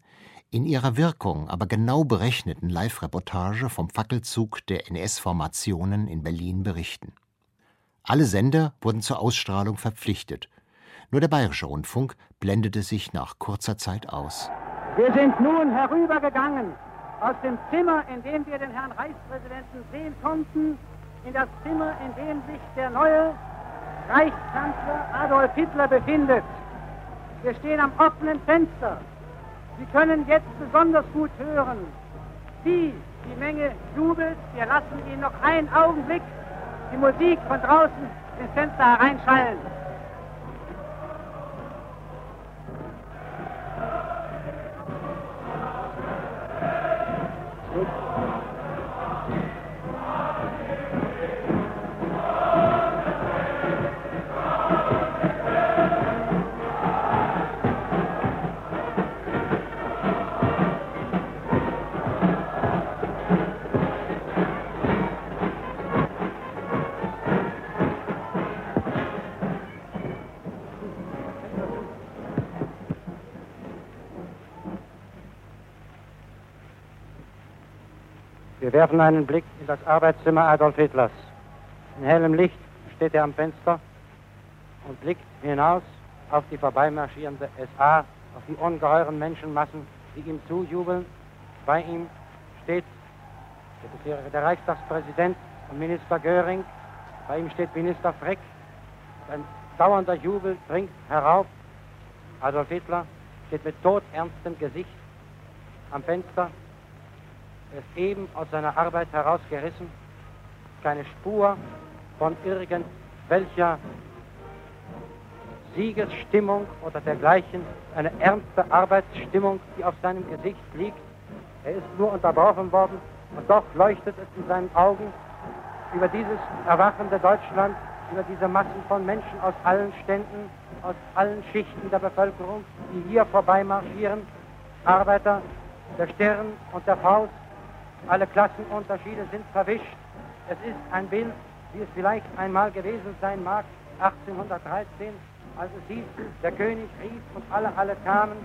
in ihrer Wirkung aber genau berechneten Live-Reportage vom Fackelzug der NS-Formationen in Berlin berichten. Alle Sender wurden zur Ausstrahlung verpflichtet. Nur der Bayerische Rundfunk blendete sich nach kurzer Zeit aus. Wir sind nun herübergegangen aus dem Zimmer, in dem wir den Herrn Reichspräsidenten sehen konnten, in das Zimmer, in dem sich der neue Reichskanzler Adolf Hitler befindet. Wir stehen am offenen Fenster. Sie können jetzt besonders gut hören, wie die Menge jubelt. Wir lassen Ihnen noch einen Augenblick die Musik von draußen ins Fenster hereinschallen. Werfen einen Blick in das Arbeitszimmer Adolf Hitlers. In hellem Licht steht er am Fenster und blickt hinaus auf die vorbeimarschierende SA, auf die ungeheuren Menschenmassen, die ihm zujubeln. Bei ihm steht der Reichstagspräsident und Minister Göring. Bei ihm steht Minister Frick. Ein dauernder Jubel dringt herauf. Adolf Hitler steht mit todernstem Gesicht am Fenster er ist eben aus seiner Arbeit herausgerissen. Keine Spur von irgendwelcher Siegesstimmung oder dergleichen. Eine ernste Arbeitsstimmung, die auf seinem Gesicht liegt. Er ist nur unterbrochen worden und doch leuchtet es in seinen Augen über dieses erwachende Deutschland, über diese Massen von Menschen aus allen Ständen, aus allen Schichten der Bevölkerung, die hier vorbeimarschieren. Arbeiter, der Stern und der Faust, alle Klassenunterschiede sind verwischt. Es ist ein Bild, wie es vielleicht einmal gewesen sein mag, 1813, als es hieß, der König rief und alle, alle kamen.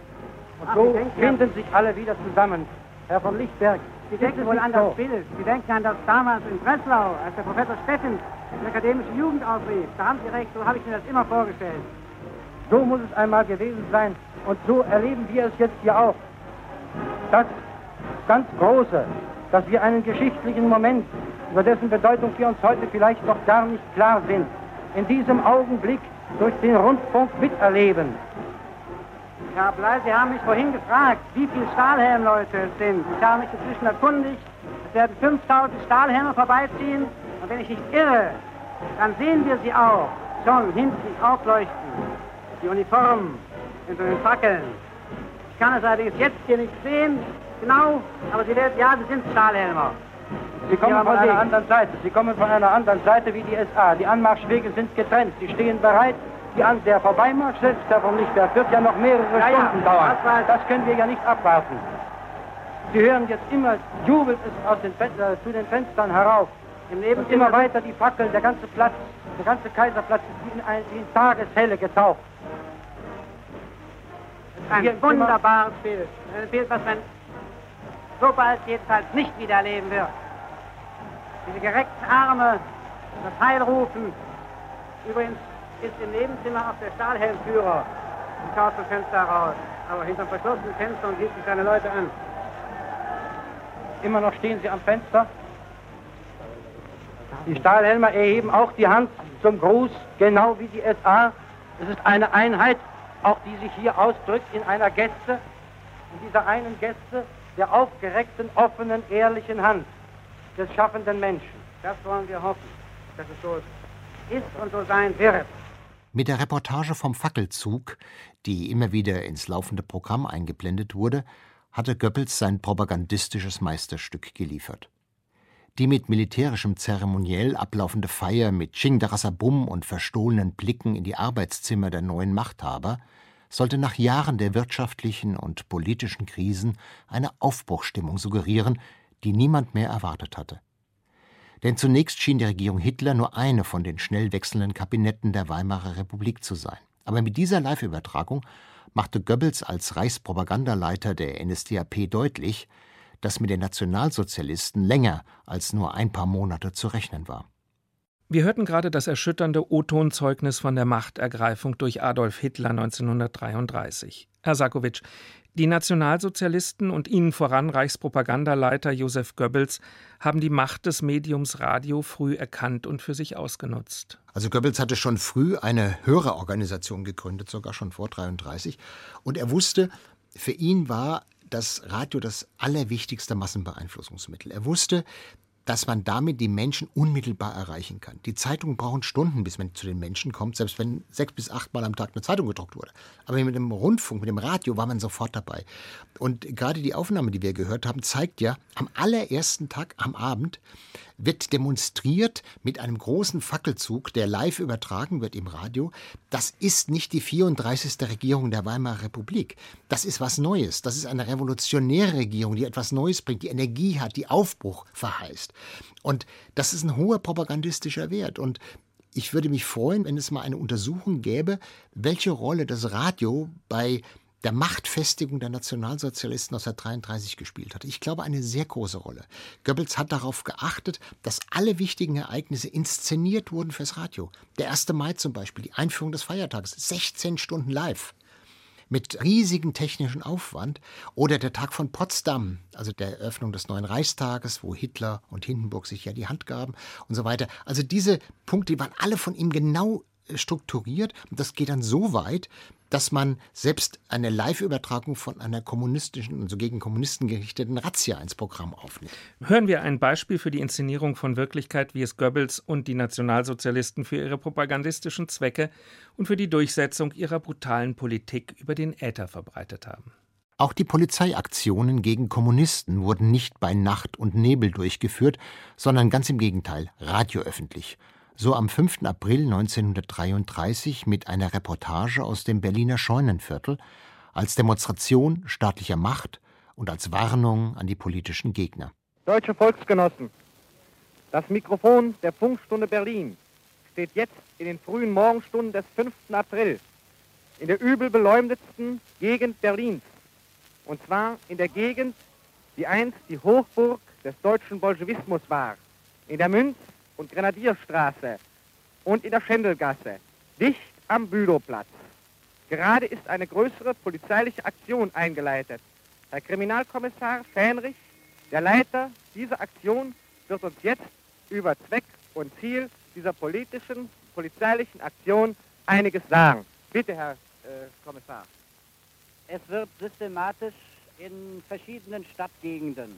Und Ach, so finden sich alle wieder zusammen. Herr von Lichtberg, Sie denken wohl an das Bild. Sie denken an das damals in Breslau, als der Professor Steffens die akademische Jugend aufrief. Da haben Sie recht, so habe ich mir das immer vorgestellt. So muss es einmal gewesen sein. Und so erleben wir es jetzt hier auch. Das ganz Große, dass wir einen geschichtlichen Moment, über dessen Bedeutung wir uns heute vielleicht noch gar nicht klar sind, in diesem Augenblick durch den Rundfunk miterleben. Herr Blei, Sie haben mich vorhin gefragt, wie viele Stahlhelmleute es sind. Ich habe mich inzwischen erkundigt, es werden 5000 Stahlhelme vorbeiziehen und wenn ich nicht irre, dann sehen wir sie auch schon hinten aufleuchten. Die Uniformen hinter den Fackeln. Ich kann es allerdings jetzt hier nicht sehen, Genau, aber Sie werden, ja, Sie sind Stahlhelmer. Sie kommen von einer anderen Seite. Sie kommen von einer anderen Seite wie die SA. Die Anmarschwege sind getrennt. Sie stehen bereit. Die an der Vorbeimarsch selbst, Herr von Lichtberg, wird ja noch mehrere ja, Stunden ja, dauern. Das, das, können wir ja nicht abwarten. Sie hören jetzt immer, jubelt es aus den äh, zu den Fenstern herauf. Im Leben immer weiter die Fackeln, der ganze Platz, der ganze Kaiserplatz ist in, ein, in Tageshelle getaucht. Ein wunderbares Bild. Ein Bild, was man so bald jedenfalls nicht wieder erleben wird. diese gereckten Arme, das Heil rufen. Übrigens ist im Nebenzimmer auch der Stahlhelmführer im Schaufelfenster raus, aber hinter verschlossenen Fenstern sieht sich seine Leute an. Immer noch stehen sie am Fenster. Die Stahlhelmer erheben auch die Hand zum Gruß, genau wie die SA. Es ist eine Einheit, auch die sich hier ausdrückt in einer Gäste, in dieser einen Gäste der aufgereckten, offenen, ehrlichen Hand des schaffenden Menschen. Das wollen wir hoffen, dass es so ist und so sein wird. Mit der Reportage vom Fackelzug, die immer wieder ins laufende Programm eingeblendet wurde, hatte Goebbels sein propagandistisches Meisterstück geliefert. Die mit militärischem Zeremoniell ablaufende Feier mit Chingdarasabum und verstohlenen Blicken in die Arbeitszimmer der neuen Machthaber sollte nach Jahren der wirtschaftlichen und politischen Krisen eine Aufbruchstimmung suggerieren, die niemand mehr erwartet hatte. Denn zunächst schien die Regierung Hitler nur eine von den schnell wechselnden Kabinetten der Weimarer Republik zu sein. Aber mit dieser Live-Übertragung machte Goebbels als Reichspropagandaleiter der NSDAP deutlich, dass mit den Nationalsozialisten länger als nur ein paar Monate zu rechnen war. Wir hörten gerade das erschütternde O-Ton-Zeugnis von der Machtergreifung durch Adolf Hitler 1933. Herr Sakowitsch, die Nationalsozialisten und ihnen voran Reichspropagandaleiter Josef Goebbels haben die Macht des Mediums Radio früh erkannt und für sich ausgenutzt. Also Goebbels hatte schon früh eine Hörerorganisation gegründet, sogar schon vor 33, und er wusste, für ihn war das Radio das allerwichtigste Massenbeeinflussungsmittel. Er wusste, dass man damit die Menschen unmittelbar erreichen kann. Die Zeitungen brauchen Stunden, bis man zu den Menschen kommt, selbst wenn sechs bis acht Mal am Tag eine Zeitung gedruckt wurde. Aber mit dem Rundfunk, mit dem Radio war man sofort dabei. Und gerade die Aufnahme, die wir gehört haben, zeigt ja, am allerersten Tag am Abend wird demonstriert mit einem großen Fackelzug, der live übertragen wird im Radio. Das ist nicht die 34. Regierung der Weimarer Republik. Das ist was Neues. Das ist eine revolutionäre Regierung, die etwas Neues bringt, die Energie hat, die Aufbruch verheißt. Und das ist ein hoher propagandistischer Wert. Und ich würde mich freuen, wenn es mal eine Untersuchung gäbe, welche Rolle das Radio bei der Machtfestigung der Nationalsozialisten 1933 gespielt hat. Ich glaube, eine sehr große Rolle. Goebbels hat darauf geachtet, dass alle wichtigen Ereignisse inszeniert wurden fürs Radio. Der 1. Mai zum Beispiel, die Einführung des Feiertags, 16 Stunden live mit riesigem technischen Aufwand oder der Tag von Potsdam, also der Eröffnung des neuen Reichstages, wo Hitler und Hindenburg sich ja die Hand gaben und so weiter. Also diese Punkte die waren alle von ihm genau strukturiert und das geht dann so weit, dass man selbst eine Live-Übertragung von einer kommunistischen, also gegen Kommunisten gerichteten Razzia ins Programm aufnimmt. Hören wir ein Beispiel für die Inszenierung von Wirklichkeit, wie es Goebbels und die Nationalsozialisten für ihre propagandistischen Zwecke und für die Durchsetzung ihrer brutalen Politik über den Äther verbreitet haben. Auch die Polizeiaktionen gegen Kommunisten wurden nicht bei Nacht und Nebel durchgeführt, sondern ganz im Gegenteil, radioöffentlich so am 5. April 1933 mit einer Reportage aus dem Berliner Scheunenviertel als Demonstration staatlicher Macht und als Warnung an die politischen Gegner. Deutsche Volksgenossen, das Mikrofon der Funkstunde Berlin steht jetzt in den frühen Morgenstunden des 5. April in der übel beleumdetsten Gegend Berlins. Und zwar in der Gegend, die einst die Hochburg des deutschen Bolschewismus war, in der Münz- und Grenadierstraße und in der Schendelgasse, dicht am Bülowplatz. Gerade ist eine größere polizeiliche Aktion eingeleitet. Herr Kriminalkommissar Fähnrich, der Leiter dieser Aktion, wird uns jetzt über Zweck und Ziel dieser politischen, polizeilichen Aktion einiges sagen. Bitte, Herr äh, Kommissar. Es wird systematisch in verschiedenen Stadtgegenden,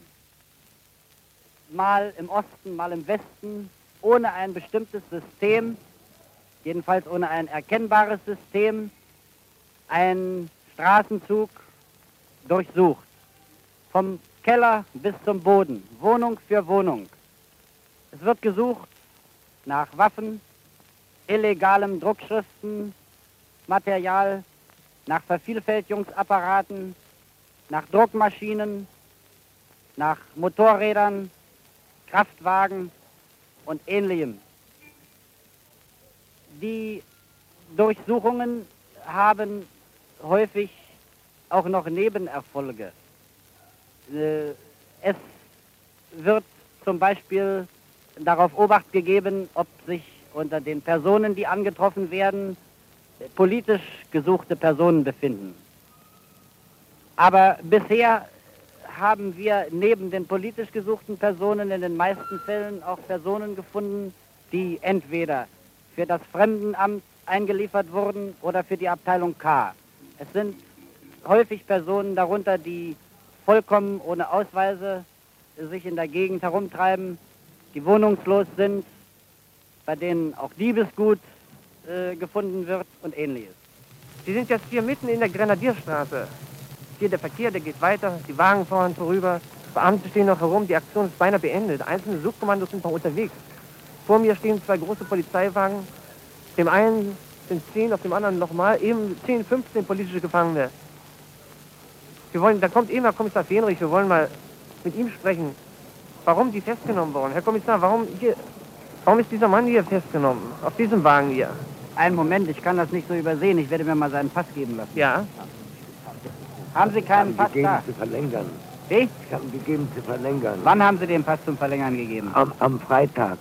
mal im Osten, mal im Westen, ohne ein bestimmtes System, jedenfalls ohne ein erkennbares System, ein Straßenzug durchsucht. Vom Keller bis zum Boden, Wohnung für Wohnung. Es wird gesucht nach Waffen, illegalem Druckschriften, Material, nach Vervielfältigungsapparaten, nach Druckmaschinen, nach Motorrädern, Kraftwagen, und ähnlichem. Die Durchsuchungen haben häufig auch noch Nebenerfolge. Äh, es wird zum Beispiel darauf Obacht gegeben, ob sich unter den Personen, die angetroffen werden, politisch gesuchte Personen befinden. Aber bisher haben wir neben den politisch gesuchten Personen in den meisten Fällen auch Personen gefunden, die entweder für das Fremdenamt eingeliefert wurden oder für die Abteilung K. Es sind häufig Personen darunter, die vollkommen ohne Ausweise sich in der Gegend herumtreiben, die wohnungslos sind, bei denen auch Diebesgut äh, gefunden wird und ähnliches. Sie sind jetzt hier mitten in der Grenadierstraße. Hier der Verkehr, der geht weiter, die Wagen fahren vorüber, Beamte stehen noch herum, die Aktion ist beinahe beendet. Einzelne Suchkommandos sind noch unterwegs. Vor mir stehen zwei große Polizeiwagen. Dem einen sind zehn, auf dem anderen nochmal, eben 10, 15 politische Gefangene. Wir wollen, da kommt eben Herr Kommissar Fenrich, wir wollen mal mit ihm sprechen, warum die festgenommen wurden. Herr Kommissar, warum, hier, warum ist dieser Mann hier festgenommen, auf diesem Wagen hier? Einen Moment, ich kann das nicht so übersehen. Ich werde mir mal seinen Pass geben lassen. Ja? Haben Sie keinen ich Pass gegeben da? zu verlängern. Wie? Ich habe gegeben zu verlängern. Wann haben Sie den Pass zum Verlängern gegeben? Am, am Freitag.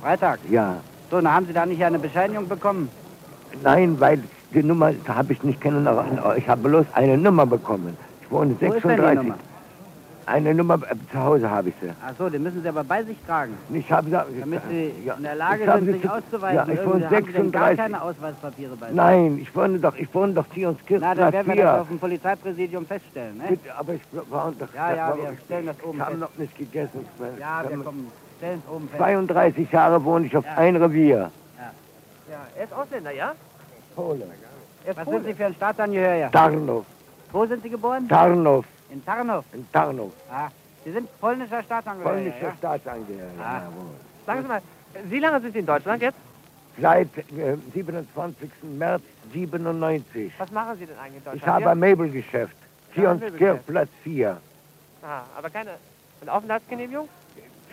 Freitag? Ja. So, dann haben Sie da nicht eine Bescheinigung bekommen? Nein, weil die Nummer habe ich nicht kennen. Ich habe bloß eine Nummer bekommen. Ich wohne Wo ist denn die 36. Eine Nummer äh, zu Hause habe ich sie. Ach so, den müssen Sie aber bei sich tragen. Ich habe Damit Sie ja, in der Lage sind, sie sich zu- auszuweisen. Ja, ich wohne haben Sie denn gar 36. keine Ausweispapiere bei sich? Nein, ich wohne doch, ich wohne doch hier uns Na, dann werden wir das 4. auf dem Polizeipräsidium feststellen, ne? Bitte, aber ich war doch. Ja, ja, wir stellen das oben Ich habe noch nicht gegessen. Ja, wir kommen, stellen es oben fest. 32 Jahre wohne ich auf Ja. ein Revier. Ja, er ist Ausländer, ja? Pole. Er ist Was Pole. sind Sie für ein Staatsangehöriger? Tarnow. Wo sind Sie geboren? Tarnow. In Tarnow. In Tarnow. Ah, Sie sind polnischer Staatsangehöriger, Polnischer ja? Staatsangehöriger. Ah. jawohl. Sagen Sie mal, wie lange sind Sie in Deutschland jetzt? Seit äh, 27. März 97. Was machen Sie denn eigentlich in Deutschland? Ich habe ein Möbelgeschäft. Möbelgeschäft. Kirchplatz 4. Ah, aber keine eine Aufenthaltsgenehmigung?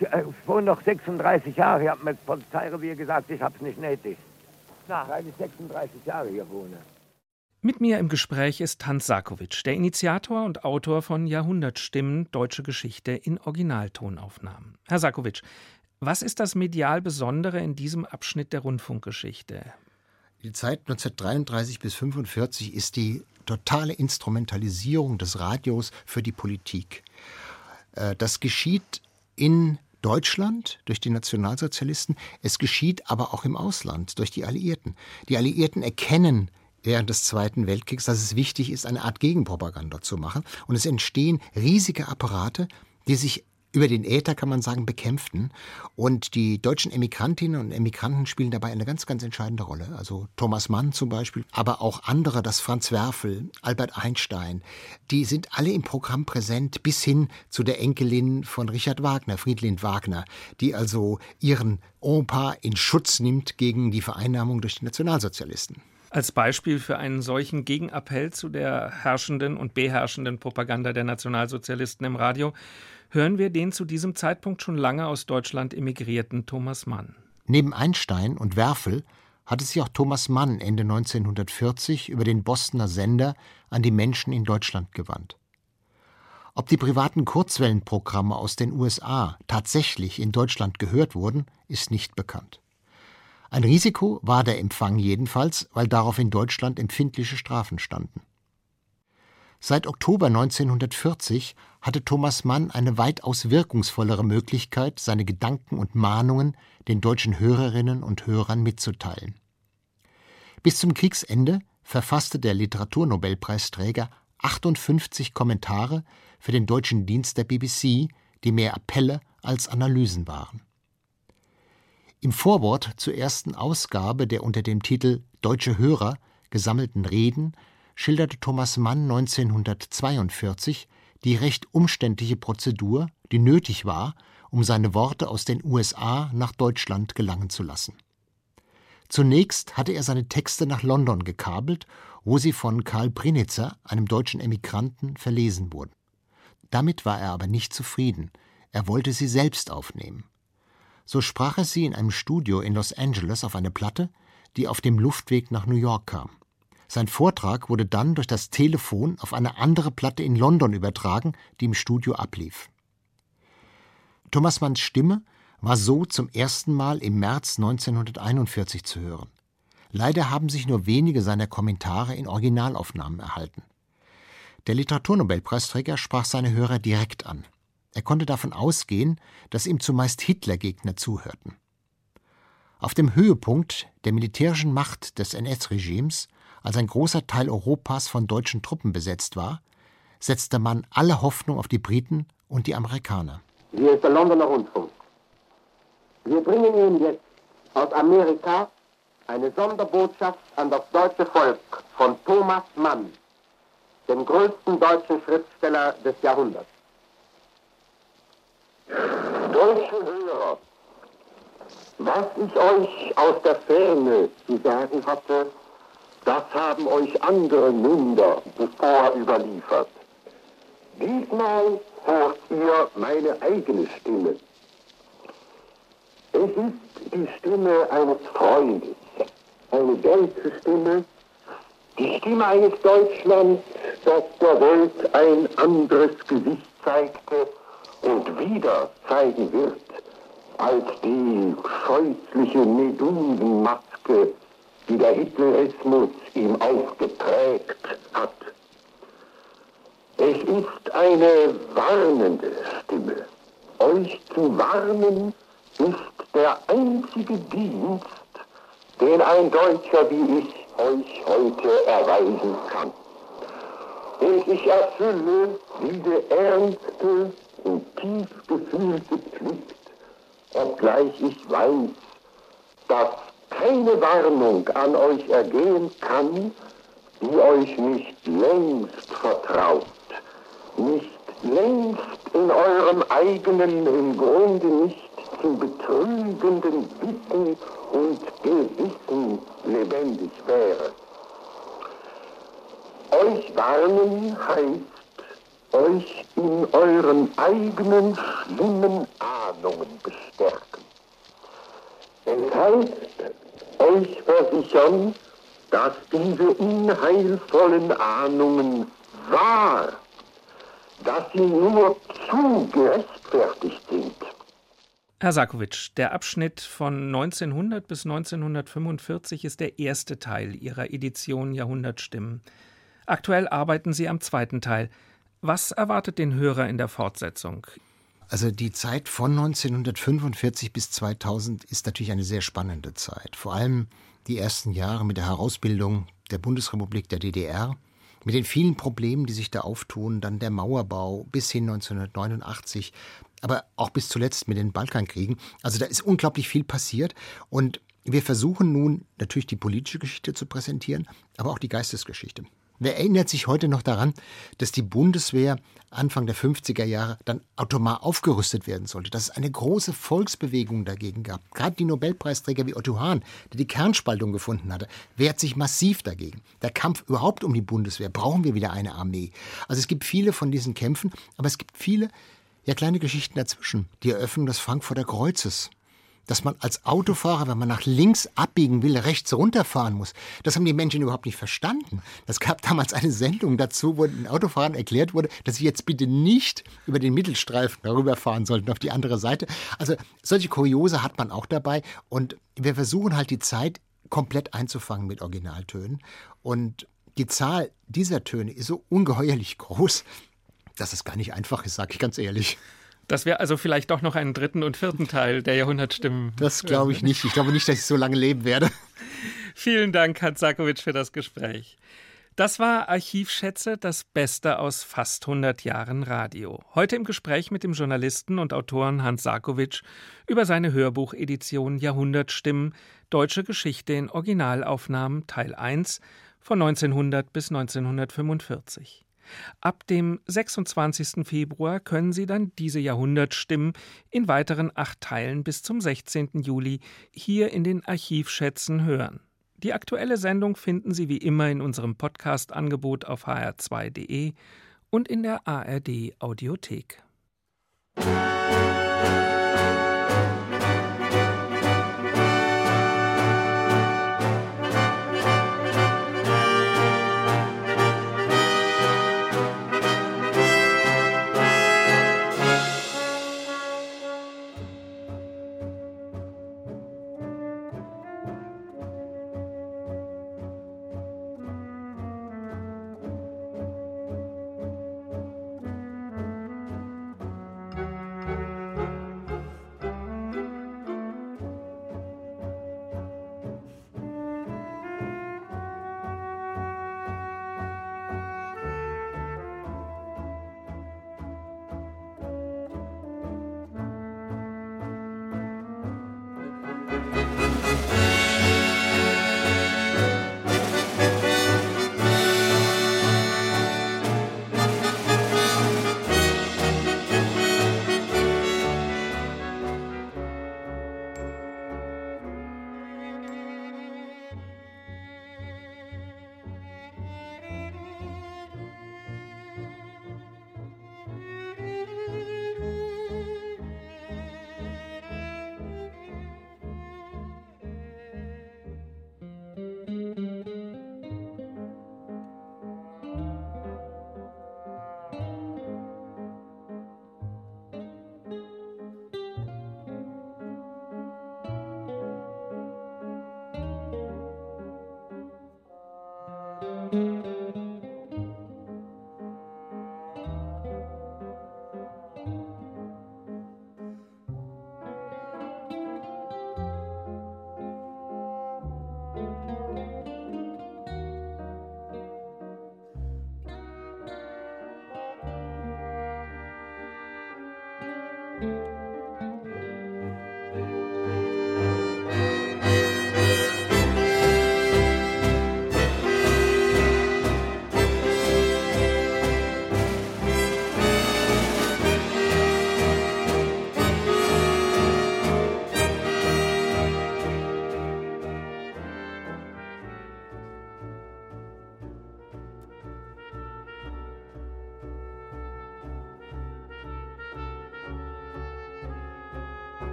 Ich äh, noch 36 Jahre. Ich habe mir das Polizeirevier gesagt, ich habe es nicht nötig. Klar. Weil ich 36 Jahre hier wohne. Mit mir im Gespräch ist Hans Sarkowitsch, der Initiator und Autor von Jahrhundertstimmen Deutsche Geschichte in Originaltonaufnahmen. Herr Sarkowitsch, was ist das medial Besondere in diesem Abschnitt der Rundfunkgeschichte? Die Zeit 1933 bis 1945 ist die totale Instrumentalisierung des Radios für die Politik. Äh, Das geschieht in Deutschland durch die Nationalsozialisten, es geschieht aber auch im Ausland durch die Alliierten. Die Alliierten erkennen während des Zweiten Weltkriegs, dass es wichtig ist, eine Art Gegenpropaganda zu machen. Und es entstehen riesige Apparate, die sich über den Äther, kann man sagen, bekämpften. Und die deutschen Emigrantinnen und Emigranten spielen dabei eine ganz, ganz entscheidende Rolle. Also Thomas Mann zum Beispiel, aber auch andere, das Franz Werfel, Albert Einstein, die sind alle im Programm präsent, bis hin zu der Enkelin von Richard Wagner, Friedlind Wagner, die also ihren Opa in Schutz nimmt gegen die Vereinnahmung durch die Nationalsozialisten. Als Beispiel für einen solchen Gegenappell zu der herrschenden und beherrschenden Propaganda der Nationalsozialisten im Radio hören wir den zu diesem Zeitpunkt schon lange aus Deutschland emigrierten Thomas Mann. Neben Einstein und Werfel hatte sich auch Thomas Mann Ende 1940 über den Bostoner Sender an die Menschen in Deutschland gewandt. Ob die privaten Kurzwellenprogramme aus den USA tatsächlich in Deutschland gehört wurden, ist nicht bekannt. Ein Risiko war der Empfang jedenfalls, weil darauf in Deutschland empfindliche Strafen standen. Seit Oktober 1940 hatte Thomas Mann eine weitaus wirkungsvollere Möglichkeit, seine Gedanken und Mahnungen den deutschen Hörerinnen und Hörern mitzuteilen. Bis zum Kriegsende verfasste der Literaturnobelpreisträger 58 Kommentare für den deutschen Dienst der BBC, die mehr Appelle als Analysen waren. Im Vorwort zur ersten Ausgabe der unter dem Titel Deutsche Hörer gesammelten Reden schilderte Thomas Mann 1942 die recht umständliche Prozedur, die nötig war, um seine Worte aus den USA nach Deutschland gelangen zu lassen. Zunächst hatte er seine Texte nach London gekabelt, wo sie von Karl Brinitzer, einem deutschen Emigranten, verlesen wurden. Damit war er aber nicht zufrieden. Er wollte sie selbst aufnehmen. So sprach er sie in einem Studio in Los Angeles auf eine Platte, die auf dem Luftweg nach New York kam. Sein Vortrag wurde dann durch das Telefon auf eine andere Platte in London übertragen, die im Studio ablief. Thomas Manns Stimme war so zum ersten Mal im März 1941 zu hören. Leider haben sich nur wenige seiner Kommentare in Originalaufnahmen erhalten. Der Literaturnobelpreisträger sprach seine Hörer direkt an. Er konnte davon ausgehen, dass ihm zumeist Hitlergegner zuhörten. Auf dem Höhepunkt der militärischen Macht des NS-Regimes, als ein großer Teil Europas von deutschen Truppen besetzt war, setzte man alle Hoffnung auf die Briten und die Amerikaner. Hier ist der Londoner Rundfunk. Wir bringen Ihnen jetzt aus Amerika eine Sonderbotschaft an das deutsche Volk von Thomas Mann, dem größten deutschen Schriftsteller des Jahrhunderts. Deutsche Hörer, was ich euch aus der Ferne zu sagen hatte, das haben euch andere Münder bevor überliefert. Diesmal hört ihr meine eigene Stimme. Es ist die Stimme eines Freundes, eine deutsche Stimme, die Stimme eines Deutschlands, das der Welt ein anderes Gesicht zeigte und wieder zeigen wird als die scheußliche Medusenmaske, die der Hitlerismus ihm aufgeprägt hat. Es ist eine warnende Stimme. Euch zu warnen ist der einzige Dienst, den ein Deutscher wie ich euch heute erweisen kann. Und ich erfülle diese ernste und tief gefühlte Pflicht, obgleich ich weiß, dass keine Warnung an euch ergehen kann, die euch nicht längst vertraut nicht längst in eurem eigenen, im Grunde nicht zu betrügenden Wissen und Gewissen lebendig wäre. Euch warnen heißt, euch in euren eigenen schlimmen Ahnungen bestärken. Es heißt, euch versichern, dass diese unheilvollen Ahnungen wahr dass sie nur zu gerechtfertigt sind. Herr Sarkowitsch, der Abschnitt von 1900 bis 1945 ist der erste Teil Ihrer Edition Jahrhundertstimmen. Aktuell arbeiten Sie am zweiten Teil. Was erwartet den Hörer in der Fortsetzung? Also die Zeit von 1945 bis 2000 ist natürlich eine sehr spannende Zeit. Vor allem die ersten Jahre mit der Herausbildung der Bundesrepublik der DDR mit den vielen Problemen, die sich da auftun, dann der Mauerbau bis hin 1989, aber auch bis zuletzt mit den Balkankriegen. Also da ist unglaublich viel passiert und wir versuchen nun natürlich die politische Geschichte zu präsentieren, aber auch die Geistesgeschichte. Wer erinnert sich heute noch daran, dass die Bundeswehr Anfang der 50er Jahre dann automatisch aufgerüstet werden sollte, dass es eine große Volksbewegung dagegen gab. Gerade die Nobelpreisträger wie Otto Hahn, der die Kernspaltung gefunden hatte, wehrt sich massiv dagegen. Der Kampf überhaupt um die Bundeswehr, brauchen wir wieder eine Armee. Also es gibt viele von diesen Kämpfen, aber es gibt viele, ja kleine Geschichten dazwischen. Die Eröffnung des Frankfurter Kreuzes, dass man als Autofahrer, wenn man nach links abbiegen will, rechts runterfahren muss. Das haben die Menschen überhaupt nicht verstanden. Es gab damals eine Sendung dazu, wo den Autofahrern erklärt wurde, dass sie jetzt bitte nicht über den Mittelstreifen darüber fahren sollten, auf die andere Seite. Also solche Kuriose hat man auch dabei und wir versuchen halt die Zeit komplett einzufangen mit Originaltönen und die Zahl dieser Töne ist so ungeheuerlich groß, dass es gar nicht einfach ist, sage ich ganz ehrlich. Dass wir also vielleicht doch noch einen dritten und vierten Teil der Jahrhundertstimmen. Das glaube ich nicht. Ich glaube nicht, dass ich so lange leben werde. [LAUGHS] Vielen Dank, Hans Sakowitsch, für das Gespräch. Das war Archivschätze, das Beste aus fast 100 Jahren Radio. Heute im Gespräch mit dem Journalisten und Autoren Hans Sarkowitsch über seine Hörbuchedition Jahrhundertstimmen Deutsche Geschichte in Originalaufnahmen Teil 1 von 1900 bis 1945. Ab dem 26. Februar können Sie dann diese Jahrhundertstimmen in weiteren acht Teilen bis zum 16. Juli hier in den Archivschätzen hören. Die aktuelle Sendung finden Sie wie immer in unserem Podcast-Angebot auf hr2.de und in der ARD Audiothek.